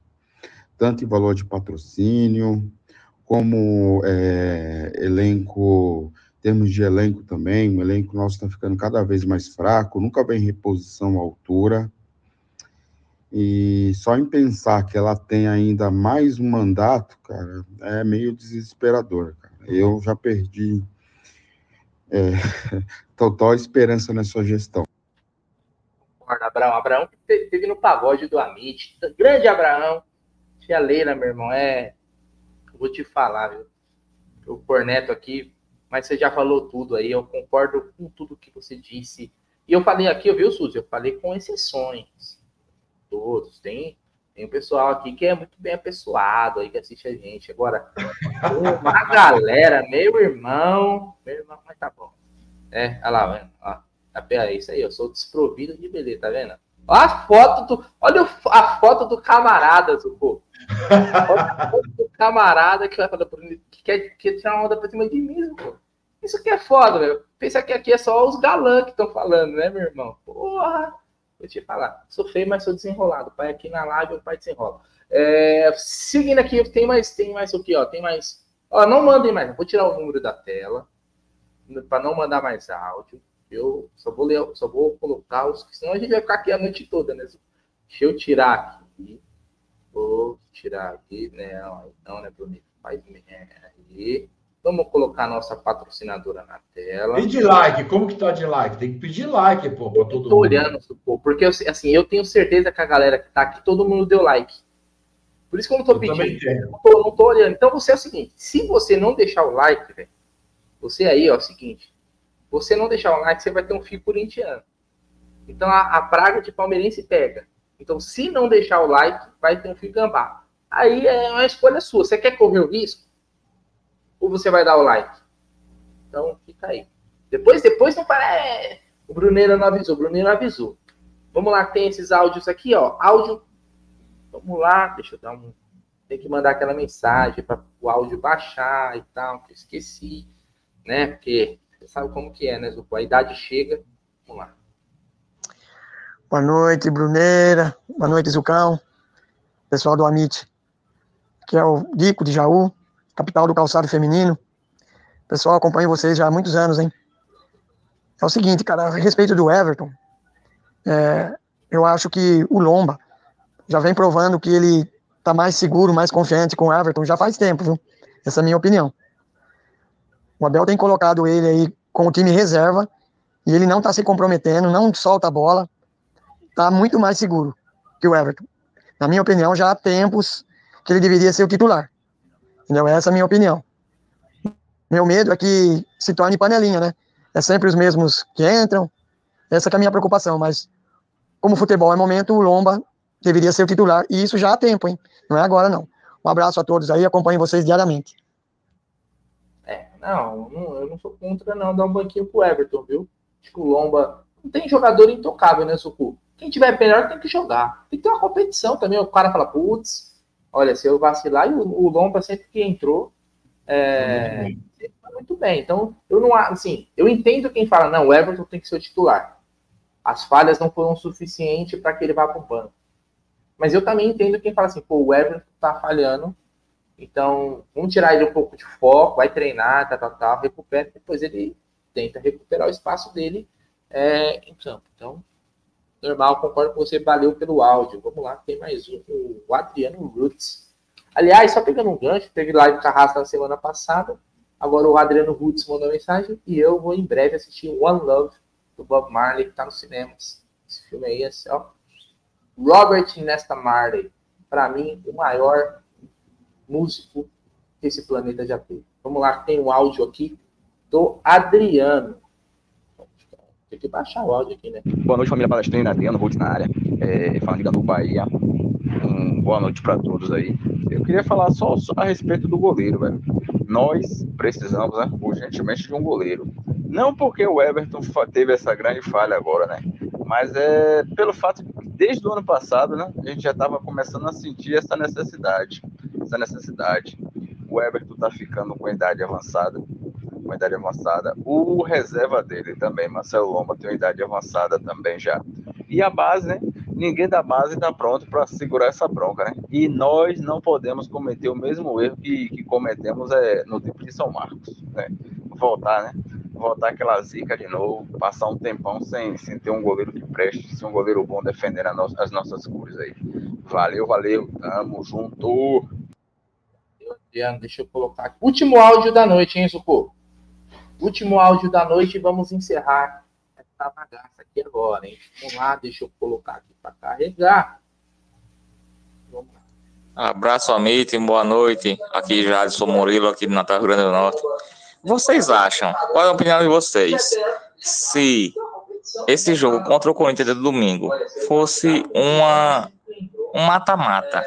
tanto em valor de patrocínio, como é, elenco, termos de elenco também, o elenco nosso está ficando cada vez mais fraco, nunca vem reposição à altura. E só em pensar que ela tem ainda mais um mandato, cara, é meio desesperador. Cara. Eu já perdi é, total esperança nessa gestão. Abraão, Abraão que teve no pagode do Amit. Grande Abraão. Tia Leila, meu irmão, é. Vou te falar, viu? O Corneto aqui, mas você já falou tudo aí, eu concordo com tudo que você disse. E eu falei aqui, viu, Suzy? Eu falei com exceções todos. Tem, tem um pessoal aqui que é muito bem apessoado aí, que assiste a gente. Agora, uma galera, meu irmão, meu irmão, mas tá bom. É, olha lá? Ó, tá é isso aí, eu sou desprovido de beleza, tá vendo? Olha a foto do. Olha a foto do camarada, Zucco. a foto do camarada que vai falar que quer, quer tirar uma onda pra cima de mim, pô. Isso aqui é foda, velho. Pensa que aqui é só os galãs que estão falando, né, meu irmão? Porra! Vou te falar. Sou feio, mas sou desenrolado. Pai aqui na live, o pai desenrola. É, seguindo aqui, tem mais, tem mais o que, ó? Tem mais. Ó, não mandem mais. Vou tirar o número da tela para não mandar mais áudio. Eu só vou ler, só vou colocar os que senão a gente vai ficar aqui a noite toda, né? Deixa eu tirar aqui. Vou tirar aqui, né? Não, né, Bruno? Faz aí. Vamos colocar a nossa patrocinadora na tela. De like, como que tá de like? Tem que pedir like, pô, pra todo mundo. Tô olhando, pô, porque assim, eu tenho certeza que a galera que tá aqui, todo mundo deu like. Por isso que eu não tô eu pedindo. Não tô, não tô olhando. Então você é o seguinte, se você não deixar o like, velho, você aí, ó, é o seguinte, você não deixar o like, você vai ter um fio corintiano. Então a, a praga de palmeirense pega. Então, se não deixar o like, vai ter um fio gambá. Aí é uma escolha sua. Você quer correr o risco? Ou você vai dar o like? Então, fica aí. Depois, depois não para. É... O Bruneiro não avisou, o Bruneiro avisou. Vamos lá, tem esses áudios aqui, ó. Áudio. Vamos lá, deixa eu dar um. Tem que mandar aquela mensagem para o áudio baixar e tal, que eu esqueci, né? Porque você sabe como que é, né, Zuko? A idade chega. Vamos lá. Boa noite, Bruneira. Boa noite, Zucão. Pessoal do Amit. Que é o Dico de Jaú capital do calçado feminino. Pessoal, acompanho vocês já há muitos anos, hein? É o seguinte, cara, a respeito do Everton, É, eu acho que o Lomba já vem provando que ele tá mais seguro, mais confiante com o Everton já faz tempo, viu? Essa é a minha opinião. O Abel tem colocado ele aí com o time reserva e ele não tá se comprometendo, não solta a bola, tá muito mais seguro que o Everton. Na minha opinião, já há tempos que ele deveria ser o titular. Entendeu? Essa é a minha opinião. Meu medo é que se torne panelinha, né? É sempre os mesmos que entram. Essa é a minha preocupação, mas como futebol é momento, o Lomba deveria ser o titular, e isso já há tempo, hein? Não é agora, não. Um abraço a todos aí, acompanho vocês diariamente. É, não, eu não sou contra não dar um banquinho pro Everton, viu? Acho que o Lomba não tem jogador intocável, né, Sucu? Quem tiver melhor tem que jogar. Tem que ter uma competição também. O cara fala, putz, olha, se eu vacilar, e o, o Lomba sempre que entrou, é, muito bem. Então, eu não assim, eu entendo quem fala, não, o Everton tem que ser o titular. As falhas não foram suficientes para que ele vá para o banco. Mas eu também entendo quem fala assim, pô, o Everton tá falhando, então vamos tirar ele um pouco de foco, vai treinar, tá, tá, tá, recupera, depois ele tenta recuperar o espaço dele é, em campo. Então, normal, concordo com você, valeu pelo áudio. Vamos lá, tem mais um, o Adriano Roots. Aliás, só pegando um gancho, teve live Carrasco na semana passada, agora o Adriano Roots mandou mensagem e eu vou em breve assistir One Love do Bob Marley, que tá nos cinemas. Esse filme aí é só Robert Nesta Marley, para mim, o maior músico que esse planeta já teve. Vamos lá, tem um áudio aqui do Adriano. Tem que baixar o áudio aqui, né? Boa noite, família palestrina. Adriano Ruth na área, é, falando do Bahia. Um, boa noite para todos aí. Eu queria falar só, só, a respeito do goleiro, velho. Nós precisamos né, urgentemente de um goleiro. Não porque o Everton teve essa grande falha agora, né? Mas é pelo fato de desde o ano passado, né, a gente já estava começando a sentir essa necessidade, essa necessidade. O Everton está ficando com idade avançada, com idade avançada. O reserva dele também, Marcelo Lomba, tem idade avançada também já. E a base, né? Ninguém da base está pronto para segurar essa bronca, né? E nós não podemos cometer o mesmo erro que, que cometemos é, no tempo de São Marcos, né? Voltar, né? voltar aquela zica de novo, passar um tempão sem, sem ter um goleiro que preste, sem um goleiro bom defender no, as nossas cores aí. Valeu, valeu, tamo junto. Deixa eu colocar aqui. Último áudio da noite, hein, Sucô? Último áudio da noite e vamos encerrar essa bagaça aqui agora, hein? Vamos lá, deixa eu colocar aqui para carregar. Abraço, Amit, boa noite. Aqui Jadson Murilo, aqui do Natal Rio Grande do Norte. Vocês acham? Qual é a opinião de vocês? Se esse jogo contra o Corinthians do domingo fosse uma um mata-mata,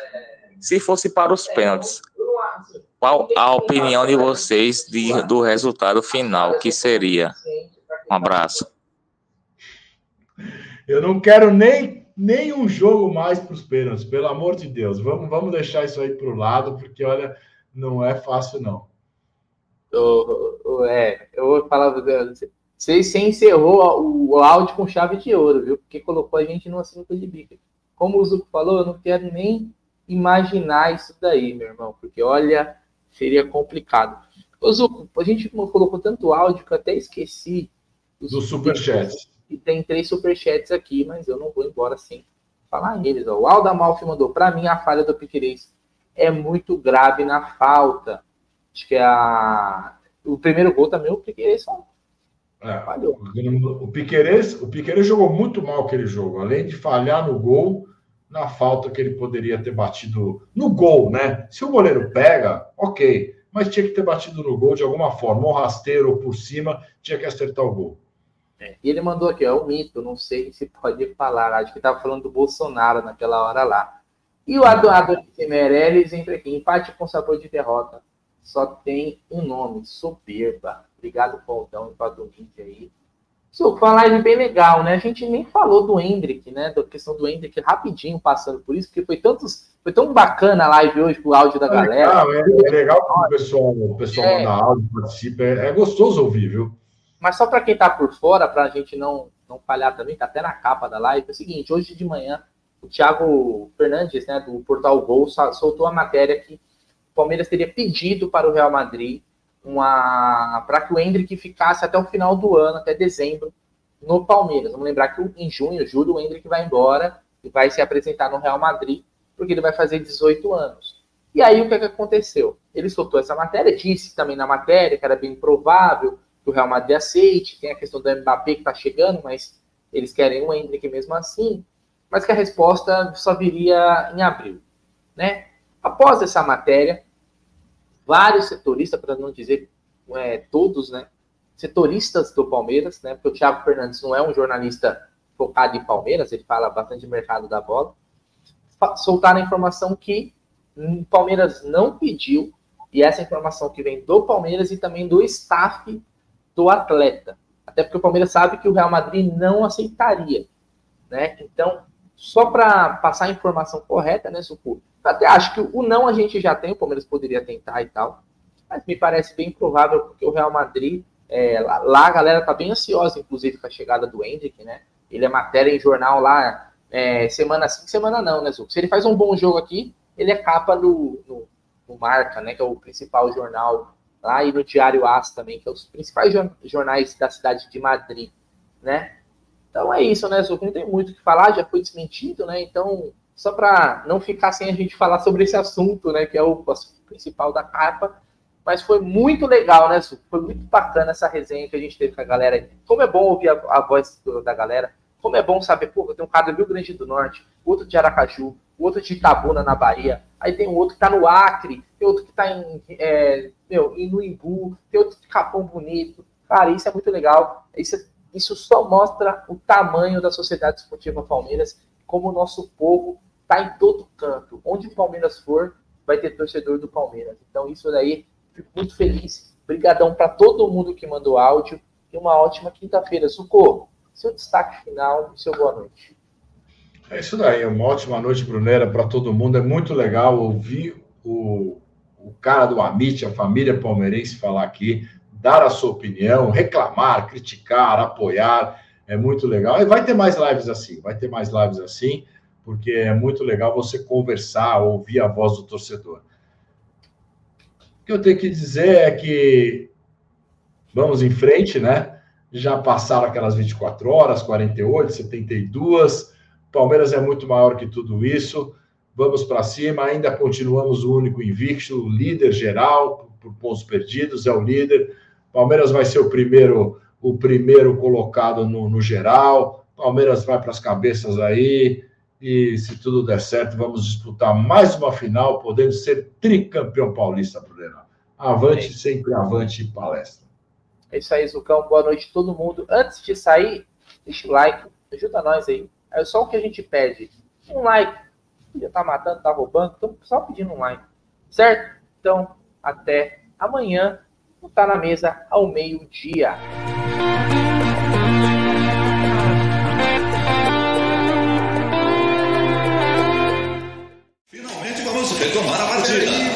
se fosse para os pênaltis, qual a opinião de vocês de, do resultado final que seria? Um abraço. Eu não quero nem, nem um jogo mais para os pênaltis, pelo amor de Deus. Vamos, vamos deixar isso aí para o lado, porque olha, não é fácil não. É, eu vou falar você, você encerrou o, o áudio com chave de ouro, viu? Porque colocou a gente numa sinuca de bico. Como o Zuko falou, eu não quero nem imaginar isso daí, meu irmão, porque olha, seria complicado. Ô Zuko, a gente colocou tanto áudio que eu até esqueci do superchat. E tem três superchats aqui, mas eu não vou embora sem falar neles. Ó. O Alda Malfi mandou, para mim a falha do Piquerez é muito grave na falta. Acho que a. O primeiro gol também, o Piqueires é, falhou. O Piqueires, o Piqueires jogou muito mal aquele jogo. Além de falhar no gol, na falta que ele poderia ter batido no gol, né? Se o goleiro pega, ok. Mas tinha que ter batido no gol de alguma forma, ou rasteiro ou por cima, tinha que acertar o gol. É, e ele mandou aqui, é um mito, não sei se pode falar, acho que estava falando do Bolsonaro naquela hora lá. E o Adonis Meirelles entra aqui, empate com sabor de derrota só tem um nome, soberba. Obrigado, Paulão, e para o aí. Isso foi uma live bem legal, né? A gente nem falou do Hendrick, né? Da questão do Hendrick, rapidinho passando por isso, porque foi tantos. Foi tão bacana a live hoje com o áudio da é galera. Legal, é, é, legal que o pessoal, o pessoal é. manda áudio, participa. É, é, gostoso ouvir, viu? Mas só para quem tá por fora, para a gente não, não falhar também, tá até na capa da live, é o seguinte: hoje de manhã, o Thiago Fernandes, né, do Portal Gol, soltou a matéria que o Palmeiras teria pedido para o Real Madrid uma para que o Hendrick ficasse até o final do ano, até dezembro, no Palmeiras. Vamos lembrar que em junho, julho, o Hendrick vai embora e vai se apresentar no Real Madrid, porque ele vai fazer 18 anos. E aí o que, é que aconteceu? Ele soltou essa matéria, disse também na matéria que era bem provável que o Real Madrid aceite, tem a questão do Mbappé que está chegando, mas eles querem o Hendrick mesmo assim, mas que a resposta só viria em abril. Né? Após essa matéria, vários setoristas, para não dizer é, todos, né, setoristas do Palmeiras, né, porque o Thiago Fernandes não é um jornalista focado em Palmeiras, ele fala bastante de mercado da bola, soltaram a informação que o Palmeiras não pediu, e essa informação que vem do Palmeiras e também do staff do atleta. Até porque o Palmeiras sabe que o Real Madrid não aceitaria. Né? Então, só para passar a informação correta, né, Sucu? Até acho que o não a gente já tem, o Palmeiras poderia tentar e tal. Mas me parece bem provável, porque o Real Madrid, é, lá, lá, a galera tá bem ansiosa, inclusive, com a chegada do Hendrick, né? Ele é matéria em jornal lá, é, semana sim, semana não, né, Suco? Se ele faz um bom jogo aqui, ele é capa no, no, no Marca, né? Que é o principal jornal lá, e no Diário As também, que é os principais jornais da cidade de Madrid, né? Então é isso, né, Zuko? Não tem muito o que falar, já foi desmentido, né? Então, só para não ficar sem a gente falar sobre esse assunto, né, que é o principal da capa, mas foi muito legal, né, Zuko? Foi muito bacana essa resenha que a gente teve com a galera. Como é bom ouvir a, a voz do, da galera, como é bom saber, pô, tem um cara do Rio Grande do Norte, outro de Aracaju, outro de Itabuna, na Bahia, aí tem um outro que tá no Acre, tem outro que tá em, é, meu, em no Imbu, tem outro de Capão Bonito. Cara, isso é muito legal. Isso, isso só mostra o tamanho da Sociedade Esportiva Palmeiras, como o nosso povo tá em todo canto. Onde o Palmeiras for, vai ter torcedor do Palmeiras. Então, isso daí, fico muito feliz. Obrigadão para todo mundo que mandou áudio. E uma ótima quinta-feira. Socorro, seu destaque final seu boa noite. É isso daí, uma ótima noite, Brunera, para todo mundo. É muito legal ouvir o o cara do Amit, a família palmeirense, falar aqui, dar a sua opinião, reclamar, criticar, apoiar. É muito legal. E vai ter mais lives assim, vai ter mais lives assim, porque é muito legal você conversar, ouvir a voz do torcedor. O que eu tenho que dizer é que vamos em frente, né? Já passaram aquelas 24 horas, 48, 72. Palmeiras é muito maior que tudo isso vamos para cima, ainda continuamos o único invicto, líder geral, por pontos perdidos, é o líder. Palmeiras vai ser o primeiro, o primeiro colocado no, no geral. Palmeiras vai para as cabeças aí. E se tudo der certo, vamos disputar mais uma final, podendo ser tricampeão paulista, Bruno. Avante, é sempre avante palestra. É isso aí, Zucão. Boa noite a todo mundo. Antes de sair, deixa o like, ajuda nós aí. É só o que a gente pede. Um like, já tá matando, tá roubando, então só pedindo um like, certo? Então, até amanhã, tá na mesa ao meio-dia.